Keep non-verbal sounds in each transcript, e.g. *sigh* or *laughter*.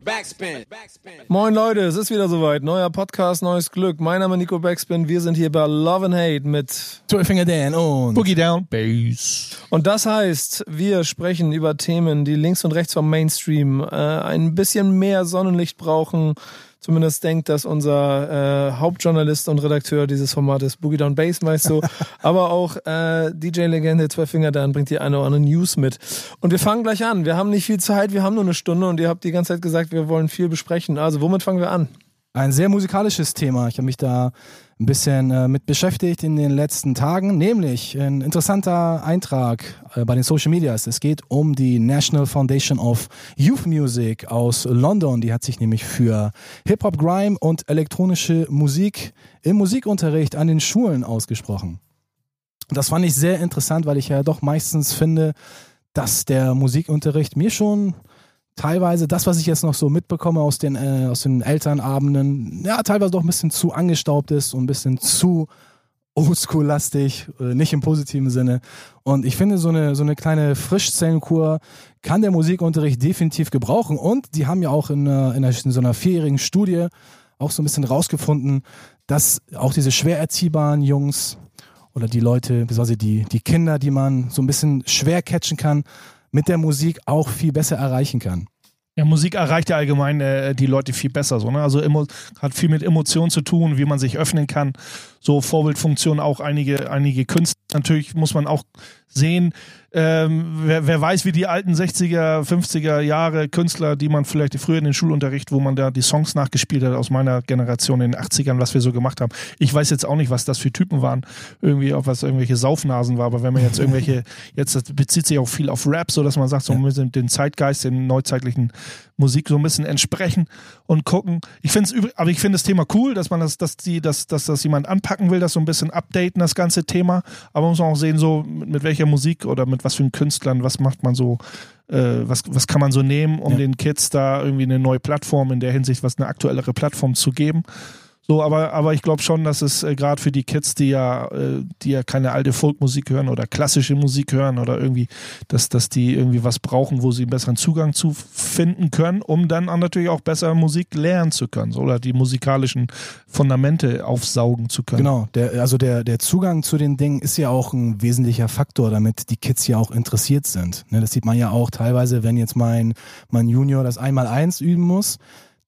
Backspin. Moin Leute, es ist wieder soweit. Neuer Podcast, neues Glück. Mein Name ist Nico Backspin. Wir sind hier bei Love and Hate mit Finger Dan und Boogie Down Bass. und das heißt, wir sprechen über Themen, die links und rechts vom Mainstream äh, ein bisschen mehr Sonnenlicht brauchen. Zumindest denkt das unser äh, Hauptjournalist und Redakteur dieses Formates, Boogie Down Bass, weißt du. *laughs* Aber auch äh, DJ-Legende Zwei Finger Dan bringt die eine oder andere News mit. Und wir fangen gleich an. Wir haben nicht viel Zeit, wir haben nur eine Stunde und ihr habt die ganze Zeit gesagt, wir wollen viel besprechen. Also womit fangen wir an? ein sehr musikalisches Thema. Ich habe mich da ein bisschen äh, mit beschäftigt in den letzten Tagen, nämlich ein interessanter Eintrag äh, bei den Social Medias. Es geht um die National Foundation of Youth Music aus London. Die hat sich nämlich für Hip-Hop, Grime und elektronische Musik im Musikunterricht an den Schulen ausgesprochen. Das fand ich sehr interessant, weil ich ja doch meistens finde, dass der Musikunterricht mir schon teilweise das, was ich jetzt noch so mitbekomme aus den, äh, aus den Elternabenden, ja, teilweise doch ein bisschen zu angestaubt ist und ein bisschen zu oldschool-lastig, äh, nicht im positiven Sinne. Und ich finde, so eine, so eine kleine Frischzellenkur kann der Musikunterricht definitiv gebrauchen. Und die haben ja auch in, einer- in, einer, in so einer vierjährigen Studie auch so ein bisschen rausgefunden, dass auch diese schwer erziehbaren Jungs oder die Leute, beziehungsweise die, die Kinder, die man so ein bisschen schwer catchen kann, mit der Musik auch viel besser erreichen kann. Ja, Musik erreicht ja allgemein äh, die Leute viel besser. So, ne? Also hat viel mit Emotionen zu tun, wie man sich öffnen kann. So Vorbildfunktion auch einige, einige Künstler. Natürlich muss man auch sehen, ähm, wer, wer weiß, wie die alten 60er, 50er Jahre Künstler, die man vielleicht früher in den Schulunterricht, wo man da die Songs nachgespielt hat aus meiner Generation in den 80ern, was wir so gemacht haben. Ich weiß jetzt auch nicht, was das für Typen waren. Irgendwie, ob was irgendwelche Saufnasen war, aber wenn man jetzt irgendwelche, *laughs* jetzt das bezieht sich auch viel auf Rap, so dass man sagt, so ein bisschen den Zeitgeist, den neuzeitlichen Musik so ein bisschen entsprechen und gucken. Ich finde es aber ich finde das Thema cool, dass man das, dass die, dass, dass das jemand anpacken will, das so ein bisschen updaten, das ganze Thema. Aber man muss auch sehen, so mit, mit welcher Musik oder mit was für Künstlern, was macht man so, äh, was, was kann man so nehmen, um Ja. den Kids da irgendwie eine neue Plattform in der Hinsicht, was eine aktuellere Plattform zu geben. So, aber, aber ich glaube schon, dass es äh, gerade für die Kids, die ja, äh, die ja keine alte Folkmusik hören oder klassische Musik hören oder irgendwie, dass, dass die irgendwie was brauchen, wo sie einen besseren Zugang zu finden können, um dann auch natürlich auch besser Musik lernen zu können so, oder die musikalischen Fundamente aufsaugen zu können. Genau, der, also der, der Zugang zu den Dingen ist ja auch ein wesentlicher Faktor, damit die Kids ja auch interessiert sind. Ne, das sieht man ja auch teilweise, wenn jetzt mein, mein Junior das Einmal-Eins üben muss,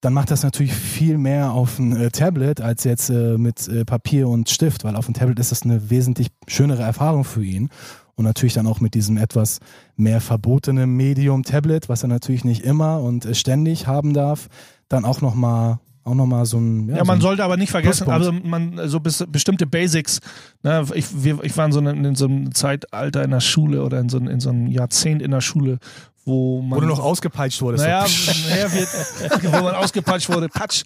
dann macht das natürlich viel mehr auf ein äh, Tablet als jetzt äh, mit äh, Papier und Stift, weil auf dem Tablet ist das eine wesentlich schönere Erfahrung für ihn. Und natürlich dann auch mit diesem etwas mehr verbotenen Medium Tablet, was er natürlich nicht immer und äh, ständig haben darf, dann auch nochmal auch noch mal so ein Ja, so man ein- sollte aber nicht vergessen, also man so bis, bestimmte Basics. Ne, ich, wir, ich war in so, einem, in so einem Zeitalter in der Schule oder in so, einem- in so einem Jahrzehnt in der Schule, wo man wo du noch ausgepeitscht wurdest. naja, so. *laughs* naja wir, wo man ausgepatscht wurde, Patsch.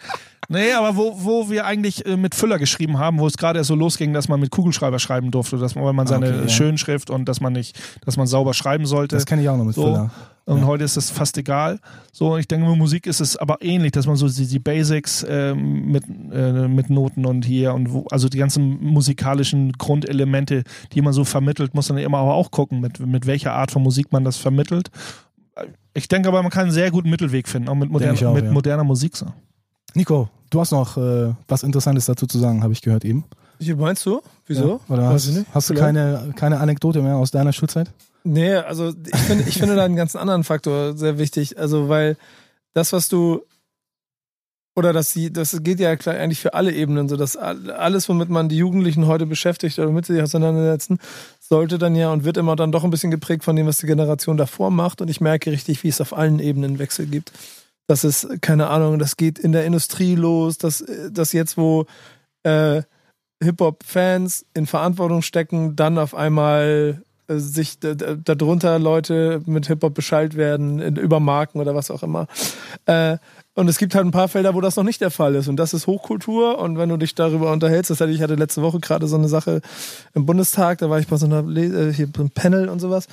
Nee, aber wo, wo wir eigentlich äh, mit Füller geschrieben haben, wo es gerade erst so losging, dass man mit Kugelschreiber schreiben durfte, dass man, weil man Ah, seine okay, ja. Schönschrift und dass man nicht, dass man sauber schreiben sollte. Das kenne ich auch noch mit So. Füller. Und Ja. heute ist das fast egal. So, und ich denke, mit Musik ist es aber ähnlich, dass man so die, die Basics ähm, mit, äh, mit Noten und hier und wo, also die ganzen musikalischen Grundelemente, die man so vermittelt, muss man immer aber auch gucken, mit, mit welcher Art von Musik man das vermittelt. Ich denke aber, man kann einen sehr guten Mittelweg finden, auch mit, modern, auch, mit ja. moderner Musik. So. Nico, du hast noch äh, was Interessantes dazu zu sagen, habe ich gehört eben. Wie meinst du? Wieso? Ja, oder Weiß hast, ich nicht. hast du keine, keine Anekdote mehr aus deiner Schulzeit? Nee, also ich finde, ich finde da einen ganz anderen Faktor sehr wichtig. Also, weil das, was du oder das, das geht ja klar eigentlich für alle Ebenen so, dass all- alles, womit man die Jugendlichen heute beschäftigt oder mit sich auseinandersetzen, sollte dann ja und wird immer dann doch ein bisschen geprägt von dem, was die Generation davor macht. Und ich merke richtig, wie es auf allen Ebenen Wechsel gibt. Das ist, keine Ahnung, das geht in der Industrie los, dass das jetzt, wo äh, Hip-Hop-Fans in Verantwortung stecken, dann auf einmal sich darunter Leute mit Hip-Hop Bescheid werden, über Marken oder was auch immer. Äh, und es gibt halt ein paar Felder, wo das noch nicht der Fall ist. Und das ist Hochkultur. Und wenn du dich darüber unterhältst, das hatte ich hatte letzte Woche gerade so eine Sache im Bundestag, da war ich bei so einer Le äh, hier beim Panel und sowas.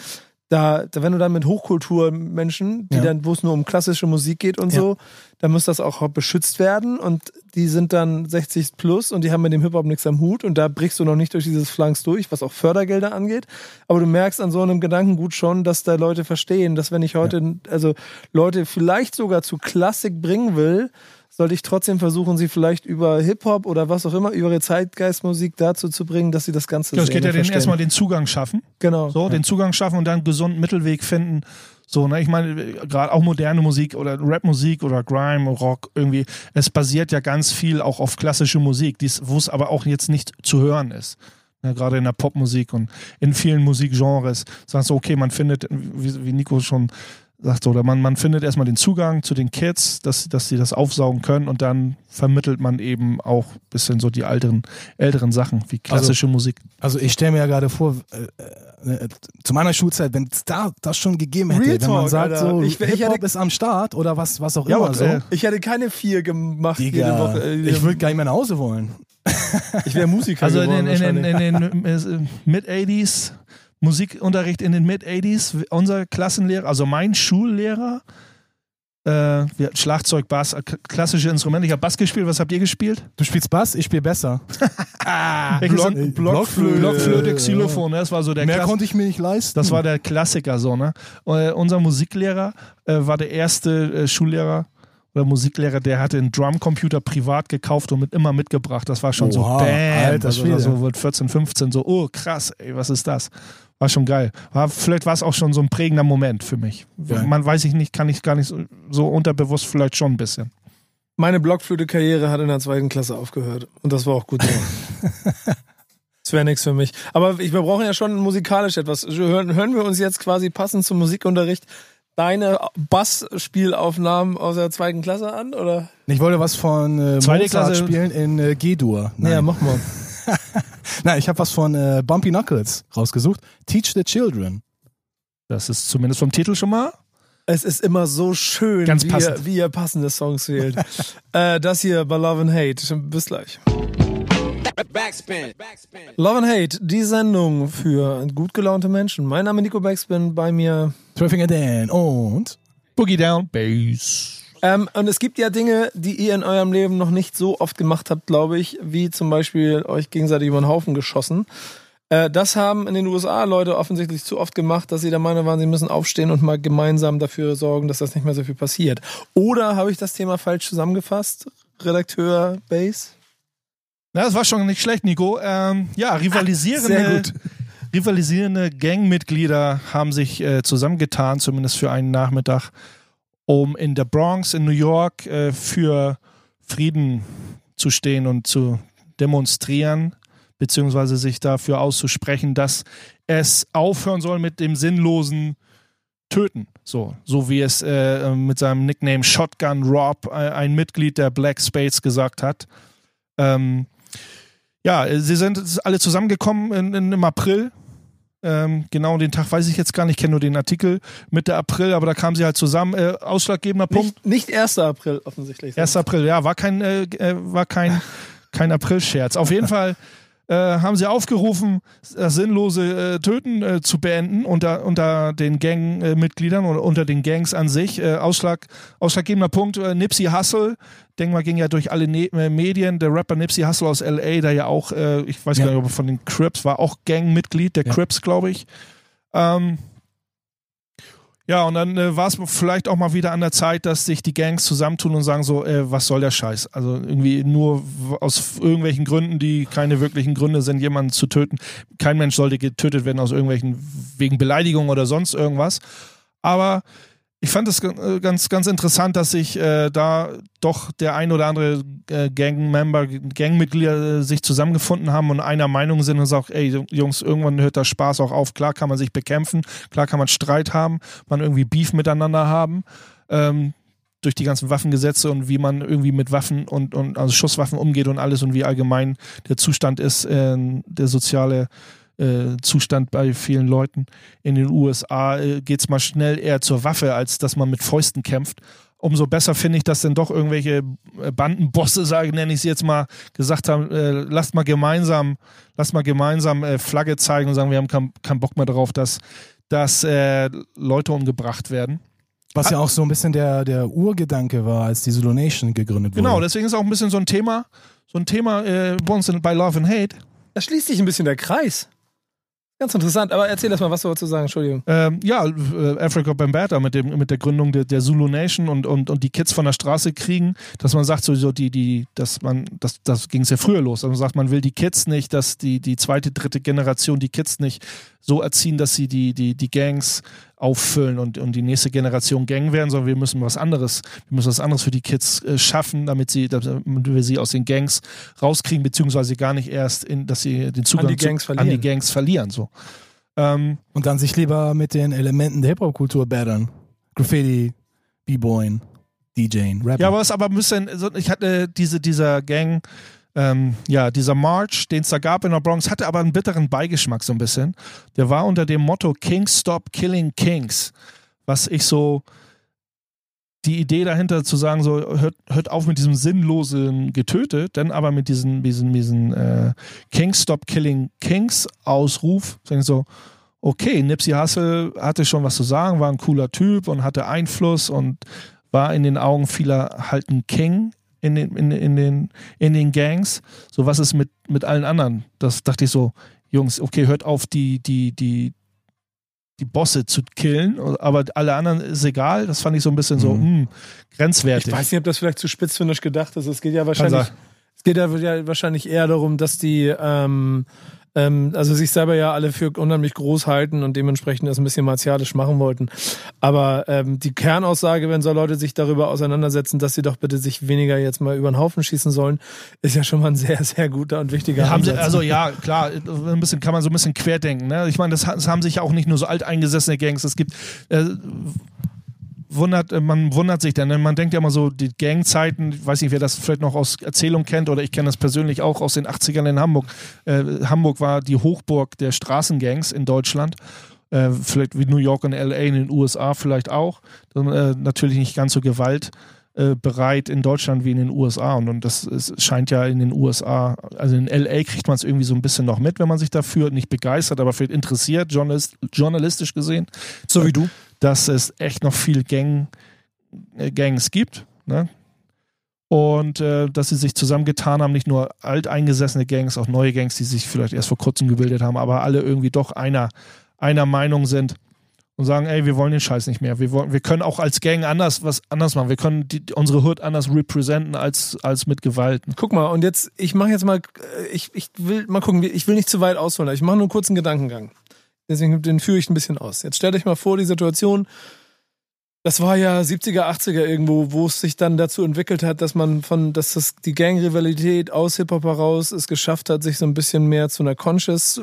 Da, da wenn du dann mit Hochkulturmenschen, die Ja. dann, wo es nur um klassische Musik geht und Ja. so, dann muss das auch beschützt werden und die sind dann 60 plus und die haben mit dem Hip-Hop nichts am Hut und da brichst du noch nicht durch dieses Flanks durch, was auch Fördergelder angeht. Aber du merkst an so einem Gedankengut schon, dass da Leute verstehen, dass wenn ich heute, also Leute vielleicht sogar zu Klassik bringen will, sollte ich trotzdem versuchen, sie vielleicht über Hip-Hop oder was auch immer, über ihre Zeitgeistmusik dazu zu bringen, dass sie das Ganze Ja, es geht ja den, erstmal den Zugang schaffen. Genau. So, den Zugang schaffen und dann einen gesunden Mittelweg finden. So, ne, ich meine, gerade auch moderne Musik oder Rapmusik oder Grime, Rock, irgendwie, es basiert ja ganz viel auch auf klassische Musik, wo es aber auch jetzt nicht zu hören ist. Ne, gerade in der Popmusik und in vielen Musikgenres. Sagst du, okay, man findet, wie, wie Nico schon sagt, oder man, man findet erstmal den Zugang zu den Kids, dass, dass sie das aufsaugen können und dann vermittelt man eben auch ein bisschen so die älteren, älteren Sachen, wie klassische Musik. Also ich stelle mir ja gerade vor, äh, äh, zu meiner Schulzeit, wenn es da das schon gegeben hätte, Real wenn man Talk, sagt, Alter. so Ich- ich hätte- ist am Start oder was, was auch Ja, immer so. äh, Ich hätte keine vier gemacht jede Digga, Woche. Äh, ich würde gar nicht mehr nach Hause wollen. ich wäre Musiker Also in geworden den, in den, wahrscheinlich. in den äh, Mid-80s, Musikunterricht in den Mid-80s, unser Klassenlehrer, also mein Schullehrer, äh, Schlagzeug, Bass, äh, klassische Instrumente. Ich habe Bass gespielt. Was habt ihr gespielt? Du spielst Bass, ich spiele besser. *laughs* Welches Block- sind- Blockflöte. Blockflöte, Xylophon. Ne? Das war so der Mehr Klass konnte ich mir nicht leisten. Das war der Klassiker so, ne? Äh, unser Musiklehrer äh, war der erste äh, Schullehrer oder Musiklehrer, der hatte einen Drumcomputer privat gekauft und mit immer mitgebracht. Das war schon so Oha, bam, alter also Schwede. so mit 14, 15 so, oh krass, ey, was ist das? War schon geil. War, vielleicht war es auch schon so ein prägender Moment für mich. Geil. Man weiß ich nicht, kann ich gar nicht so, so unterbewusst vielleicht schon ein bisschen. Meine Blockflöte-Karriere hat in der zweiten Klasse aufgehört. Und das war auch gut so. *laughs* Das wäre nichts für mich. Aber ich, wir brauchen ja schon musikalisch etwas. Hören, hören wir uns jetzt quasi passend zum Musikunterricht deine Bassspielaufnahmen aus der zweiten Klasse an? Oder? ich wollte was von äh, Zweite Mozart Klasse- spielen in äh, G-Dur. Ja, mach mal. *laughs* *laughs* Nein, ich habe was von äh, Bumpy Knuckles rausgesucht. Teach the Children. Das ist zumindest vom Titel schon mal. Es ist immer so schön, Ganz wie, passend. ihr, wie ihr passende Songs wählt. *laughs* äh, das hier bei Love and Hate. Bis gleich. Backspin. Backspin. Love and Hate, die Sendung für gut gelaunte Menschen. Mein Name ist Nico Backspin, bei mir Surfing Dan und Boogie Down, Bass. Ähm, und es gibt ja Dinge, die ihr in eurem Leben noch nicht so oft gemacht habt, glaube ich, wie zum Beispiel euch gegenseitig über den Haufen geschossen. Äh, das haben in den USA Leute offensichtlich zu oft gemacht, dass sie der Meinung waren, sie müssen aufstehen und mal gemeinsam dafür sorgen, dass das nicht mehr so viel passiert. Oder habe ich das Thema falsch zusammengefasst? Redakteur Base? Ja, das war schon nicht schlecht, Nico. Ähm, ja, rivalisierende, rivalisierende Gangmitglieder haben sich äh, zusammengetan, zumindest für einen Nachmittag, um in der Bronx in New York äh, für Frieden zu stehen und zu demonstrieren, beziehungsweise sich dafür auszusprechen, dass es aufhören soll mit dem sinnlosen Töten. So, so wie es äh, mit seinem Nickname Shotgun Rob, äh, ein Mitglied der Black Spades, gesagt hat. Ähm, ja, sie sind alle zusammengekommen in, in, im April. Ähm, genau den Tag weiß ich jetzt gar nicht, ich kenne nur den Artikel. Mitte April, aber da kamen sie halt zusammen. Äh, ausschlaggebender Punkt. Nicht, nicht 1. April offensichtlich. 1. April, ja, war kein, äh, äh, war kein, kein April-Scherz. Auf jeden *laughs* Fall äh, haben sie aufgerufen, das sinnlose äh, Töten äh, zu beenden unter, unter den Gangmitgliedern oder unter den Gangs an sich. Äh, Ausschlag, ausschlaggebender Punkt, äh, Nipsey Hussle, denk mal, ging ja durch alle ne äh, Medien, der Rapper Nipsey Hussle aus L.A., der ja auch, äh, ich weiß Ja. gar nicht, ob er von den Crips war, auch Gangmitglied der Ja. Crips, glaube ich. Ähm, ja, und dann äh, war es vielleicht auch mal wieder an der Zeit, dass sich die Gangs zusammentun und sagen so, äh, was soll der Scheiß? Also irgendwie nur aus irgendwelchen Gründen, die keine wirklichen Gründe sind, jemanden zu töten. Kein Mensch sollte getötet werden aus irgendwelchen, wegen Beleidigung oder sonst irgendwas. Aber ich fand es äh, ganz, ganz interessant, dass sich äh, da doch der ein oder andere äh, Gangmember, Gangmitglieder äh, sich zusammengefunden haben und einer Meinung sind und sagt, ey Jungs, irgendwann hört der Spaß auch auf. Klar kann man sich bekämpfen, klar kann man Streit haben, man irgendwie Beef miteinander haben. Ähm, durch die ganzen Waffengesetze und wie man irgendwie mit Waffen und, und also Schusswaffen umgeht und alles und wie allgemein der Zustand ist, äh, der soziale äh, Zustand bei vielen Leuten in den USA, äh, geht es mal schnell eher zur Waffe, als dass man mit Fäusten kämpft. Umso besser finde ich, dass dann doch irgendwelche äh, Bandenbosse, *laughs* sage nenne ich sie jetzt mal, gesagt haben, äh, lasst mal gemeinsam, lasst mal gemeinsam äh, Flagge zeigen und sagen, wir haben keinen keinen Bock mehr darauf, dass dass äh, Leute umgebracht werden. Was ja auch so ein bisschen der, der Urgedanke war, als die Zulu Nation gegründet wurde. Genau, deswegen ist auch ein bisschen so ein Thema, so ein Thema äh, bei Love and Hate. Da schließt sich ein bisschen der Kreis. Ganz interessant, aber erzähl erst mal, was du dazu sagen, Entschuldigung. Ähm, ja, äh, Africa Bambata mit, dem, mit der Gründung der, der Zulu Nation und, und, und die Kids von der Straße kriegen, dass man sagt, so, so die, die, dass man, das, das ging es ja früher los. Also man sagt, man will die Kids nicht, dass die, die zweite, dritte Generation die Kids nicht so erziehen, dass sie die, die, die Gangs auffüllen und, und die nächste Generation Gang werden, sondern wir müssen was anderes, wir müssen was anderes für die Kids äh, schaffen, damit sie, damit wir sie aus den Gangs rauskriegen, beziehungsweise gar nicht erst in, dass sie den Zugang An die Gangs zu, an verlieren. die Gangs verlieren. So. Ähm, Und dann sich lieber mit den Elementen der Hip-Hop-Kultur battern. Graffiti, B-Boying, DJing, Rapping. Ja, aber es aber ein bisschen, so- ich hatte diese, dieser Gang, ähm, ja, dieser March, den es da gab in der Bronx, hatte aber einen bitteren Beigeschmack so ein bisschen. Der war unter dem Motto Kings Stop Killing Kings, was ich so, die Idee dahinter zu sagen, so, hört, hört auf mit diesem sinnlosen Getöte, dann aber mit diesen, diesen, diesen äh, Kings Stop Killing Kings Ausruf, sagen so, okay, Nipsey Hussle hatte schon was zu sagen, war ein cooler Typ und hatte Einfluss und war in den Augen vieler halt ein King in den, in, in den, in den Gangs. So was ist mit, mit allen anderen? Das dachte ich so, Jungs, okay, hört auf, die, die, die, die Bosse zu killen, aber alle anderen ist egal. Das fand ich so ein bisschen so, Mhm. mh, grenzwertig. Ich weiß nicht, ob das vielleicht zu spitzfindisch gedacht ist. Es geht ja wahrscheinlich, es geht ja ja wahrscheinlich eher darum, dass die, ähm, ähm, also sich selber ja alle für unheimlich groß halten und dementsprechend das ein bisschen martialisch machen wollten. Aber ähm, die Kernaussage, wenn so Leute sich darüber auseinandersetzen, dass sie doch bitte sich weniger jetzt mal über den Haufen schießen sollen, ist ja schon mal ein sehr, sehr guter und wichtiger Haben sie, Ansatz. also ja, klar, ein bisschen kann man so ein bisschen querdenken. Ne? Ich meine, das, das haben sich ja auch nicht nur so alteingesessene Gangs. Es gibt äh, wundert, äh, man wundert sich dann, ne? man denkt ja immer so, die Gangzeiten, ich weiß nicht, wer das vielleicht noch aus Erzählung kennt oder ich kenne das persönlich auch aus den 80ern in Hamburg. Äh, Hamburg war die Hochburg der Straßengangs in Deutschland. Äh, vielleicht wie New York und LA in den USA vielleicht auch. Äh, natürlich nicht ganz so Gewalt äh, bereit in Deutschland wie in den USA. Und, und das ist, scheint ja in den USA, also in LA kriegt man es irgendwie so ein bisschen noch mit, wenn man sich dafür nicht begeistert, aber vielleicht interessiert, journalist, journalistisch gesehen. so wie du. Dass es echt noch viel Gang, äh, Gangs gibt. Ne? Und äh, dass sie sich zusammengetan haben, nicht nur alteingesessene Gangs, auch neue Gangs, die sich vielleicht erst vor kurzem gebildet haben, aber alle irgendwie doch einer, einer Meinung sind und sagen, ey, wir wollen den Scheiß nicht mehr. Wir, wollen, wir können auch als Gang anders was anders machen. Wir können die, unsere Hood anders representen als, als mit Gewalt. Guck mal, und jetzt, ich mache jetzt mal, äh, ich, ich will mal gucken, ich will nicht zu weit ausholen, ich mache nur einen kurzen Gedankengang. Deswegen den führe ich ein bisschen aus. Jetzt stellt euch mal vor, die Situation, das war ja 70er, 80er irgendwo, wo es sich dann dazu entwickelt hat, dass man von, dass das die Gang-Rivalität aus Hip-Hop heraus es geschafft hat, sich so ein bisschen mehr zu einer Conscious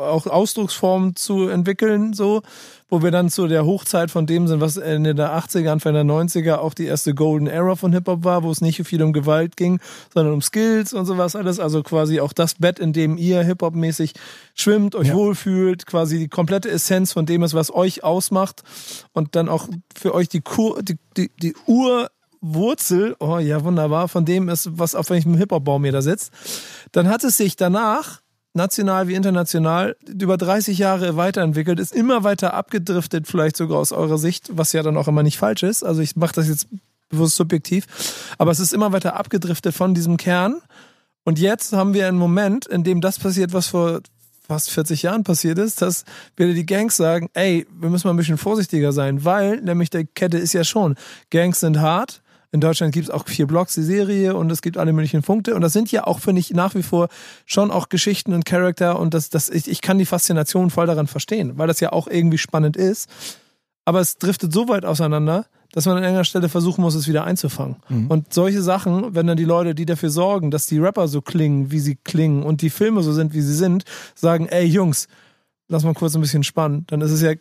auch Ausdrucksform zu entwickeln, so, wo wir dann zu der Hochzeit von dem sind, was Ende der 80er, Anfang der 90er auch die erste Golden Era von Hip-Hop war, wo es nicht viel um Gewalt ging, sondern um Skills und sowas alles. Also quasi auch das Bett, in dem ihr Hip-Hop-mäßig schwimmt, euch Ja. wohlfühlt, quasi die komplette Essenz von dem ist, was euch ausmacht und dann auch für euch die, Kur die, die, die Urwurzel, oh ja, wunderbar, von dem ist, was auf welchem Hip-Hop-Baum ihr da sitzt. Dann hat es sich danach national wie international über 30 Jahre weiterentwickelt, ist immer weiter abgedriftet, vielleicht sogar aus eurer Sicht, was ja dann auch immer nicht falsch ist. Also ich mache das jetzt bewusst subjektiv, aber es ist immer weiter abgedriftet von diesem Kern. Und jetzt haben wir einen Moment, in dem das passiert, was vor fast 40 Jahren passiert ist, dass wieder die Gangs sagen, ey, wir müssen mal ein bisschen vorsichtiger sein, weil nämlich der Kette ist ja schon, Gangs sind hart, in Deutschland gibt es auch vier Blocks, die Serie, und es gibt alle möglichen Punkte. Und das sind ja auch, finde ich, nach wie vor schon auch Geschichten und Charakter. Und das, das, ich, ich kann die Faszination voll daran verstehen, weil das ja auch irgendwie spannend ist. Aber es driftet so weit auseinander, dass man an irgendeiner Stelle versuchen muss, es wieder einzufangen. Und solche Sachen, wenn dann die Leute, die dafür sorgen, dass die Rapper so klingen, wie sie klingen und die Filme so sind, wie sie sind, sagen, ey Jungs, lass mal kurz ein bisschen spannen, dann ist es ja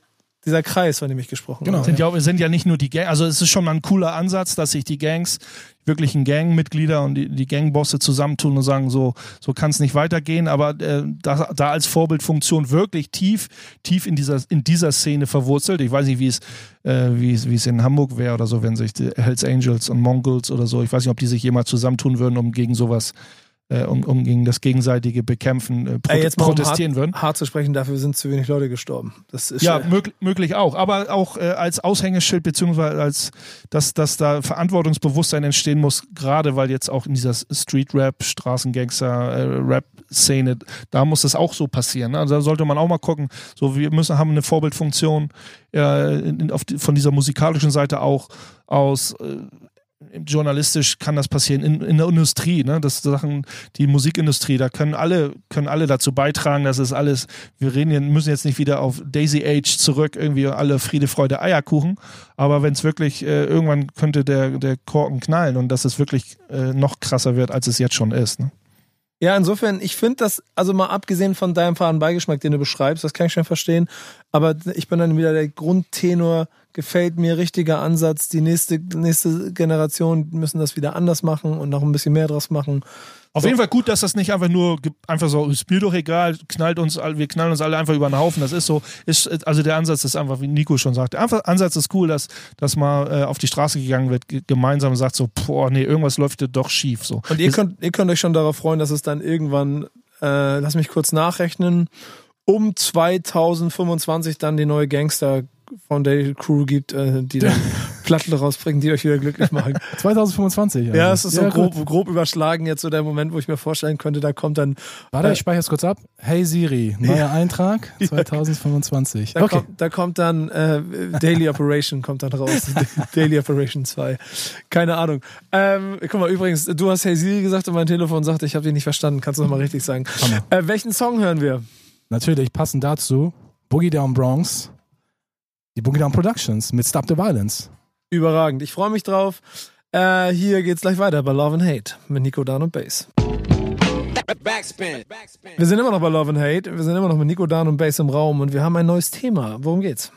dieser Kreis, von dem ich gesprochen Genau. habe. Sind ja, sind ja nicht nur die Gangs, also es ist schon mal ein cooler Ansatz, dass sich die Gangs, wirklichen Gangmitglieder und die, die Gangbosse zusammentun und sagen, so, so kann es nicht weitergehen, aber äh, da, da als Vorbildfunktion wirklich tief, tief in dieser, in dieser Szene verwurzelt. Ich weiß nicht, wie es, äh, wie es, wie es in Hamburg wäre oder so, wenn sich die Hells Angels und Mongols oder so, ich weiß nicht, ob die sich jemals zusammentun würden, um gegen sowas äh, um, um gegen das gegenseitige Bekämpfen äh, pro Ey, jetzt mal um protestieren würden. hart, hart zu sprechen, dafür sind zu wenig Leute gestorben. Das ist Ja, äh, möglich, möglich auch. Aber auch äh, als Aushängeschild, beziehungsweise als, dass, dass da Verantwortungsbewusstsein entstehen muss, gerade weil jetzt auch in dieser Street-Rap, Straßengangster, äh, da muss das auch so passieren. Ne? Also da sollte man auch mal gucken. So, wir müssen haben eine Vorbildfunktion äh, in, auf von dieser musikalischen Seite auch aus. Journalistisch kann das passieren in, in der Industrie, ne? Das Sachen, die Musikindustrie, da können alle, können alle dazu beitragen, dass es alles, wir reden hier, müssen jetzt nicht wieder auf Daisy Age zurück, irgendwie alle Friede, Freude, Eierkuchen, aber wenn es wirklich, äh, irgendwann könnte der, der Korken knallen und dass es wirklich äh, noch krasser wird, als es jetzt schon ist. Ne? Ja, insofern, ich finde das, also mal abgesehen von deinem faden Beigeschmack, den du beschreibst, das kann ich schon verstehen, aber ich bin dann wieder der Grundtenor, gefällt mir, richtiger Ansatz, die nächste, nächste Generation müssen das wieder anders machen und noch ein bisschen mehr draus machen. Auf So. jeden Fall gut, dass das nicht einfach nur einfach so, ist mir doch egal, knallt uns, wir knallen uns alle einfach über den Haufen. Das ist so, ist, also der Ansatz ist einfach, wie Nico schon sagte, einfach Ansatz ist cool, dass, dass mal äh, auf die Straße gegangen wird, ge- gemeinsam sagt so, boah, nee, irgendwas läuft doch schief. So. Und ihr könnt, ihr könnt euch schon darauf freuen, dass es dann irgendwann, äh, lass mich kurz nachrechnen, um 2025 dann die neue Gangster Foundation Crew gibt, äh, die dann *laughs* Platten rausbringen, die euch wieder glücklich machen. 2025. Also. Ja, es ist so grob, grob überschlagen jetzt so der Moment, wo ich mir vorstellen könnte, da kommt dann, Warte, Äh, ich speichere es kurz ab. Hey Siri, neuer Eintrag *laughs* 2025. da, Okay. kommt, da kommt dann äh, Daily Operation kommt dann raus. *laughs* Daily Operation 2. Keine Ahnung. Ähm, guck mal, übrigens, du hast Hey Siri gesagt und mein Telefon sagte, ich habe dich nicht verstanden. Kannst du nochmal richtig sagen. Äh, welchen Song hören wir? Natürlich, passend dazu, Boogie Down Bronx, die Boogie Down Productions mit Stop the Violence. Überragend. Ich freue mich drauf. Äh, hier geht's gleich weiter bei Love and Hate mit Nico Dan und Bass. Backspin. Backspin. Wir sind immer noch bei Love and Hate. Wir sind immer noch mit Nico Dan und Bass im Raum und wir haben ein neues Thema. Worum geht's?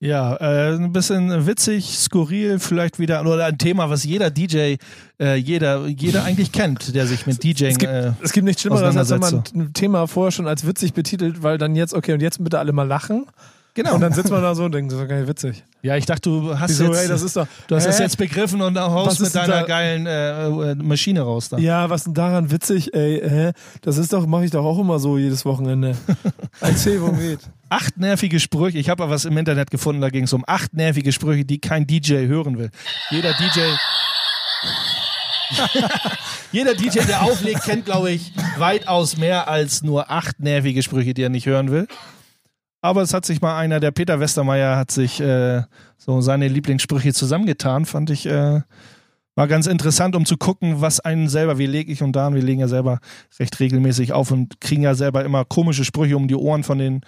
Ja, äh, ein bisschen witzig, skurril, vielleicht wieder, oder ein Thema, was jeder DJ, äh, jeder, jeder eigentlich kennt, der sich mit DJing. *laughs* Es gibt, äh, es gibt nichts Schlimmeres, als wenn man ein Thema vorher schon als witzig betitelt, weil dann jetzt, okay, und jetzt bitte alle mal lachen. Genau. Und dann sitzt man da so und denkt, das ist doch nicht witzig. ja, ich dachte, du hast Wieso, jetzt, ey, das ist doch. du hast das Hä? jetzt begriffen und haust mit deiner da- geilen äh, äh, Maschine raus da. Ja, was denn daran witzig, ey, hä? Das ist doch, mache ich doch auch immer so jedes Wochenende. *laughs* Erzähl, worum geht. Acht nervige Sprüche. Ich habe aber was im Internet gefunden, da ging es um acht nervige Sprüche, die kein DJ hören will. Jeder DJ. *laughs* Jeder DJ, der auflegt, kennt, glaube ich, weitaus mehr als nur acht nervige Sprüche, die er nicht hören will. Aber es hat sich mal einer, der Peter Westermeier, hat sich äh, so seine Lieblingssprüche zusammengetan. Fand ich, äh, war ganz interessant, um zu gucken, was einen selber, wie lege ich und Dan, wir legen ja selber recht regelmäßig auf und kriegen ja selber immer komische Sprüche um die Ohren von den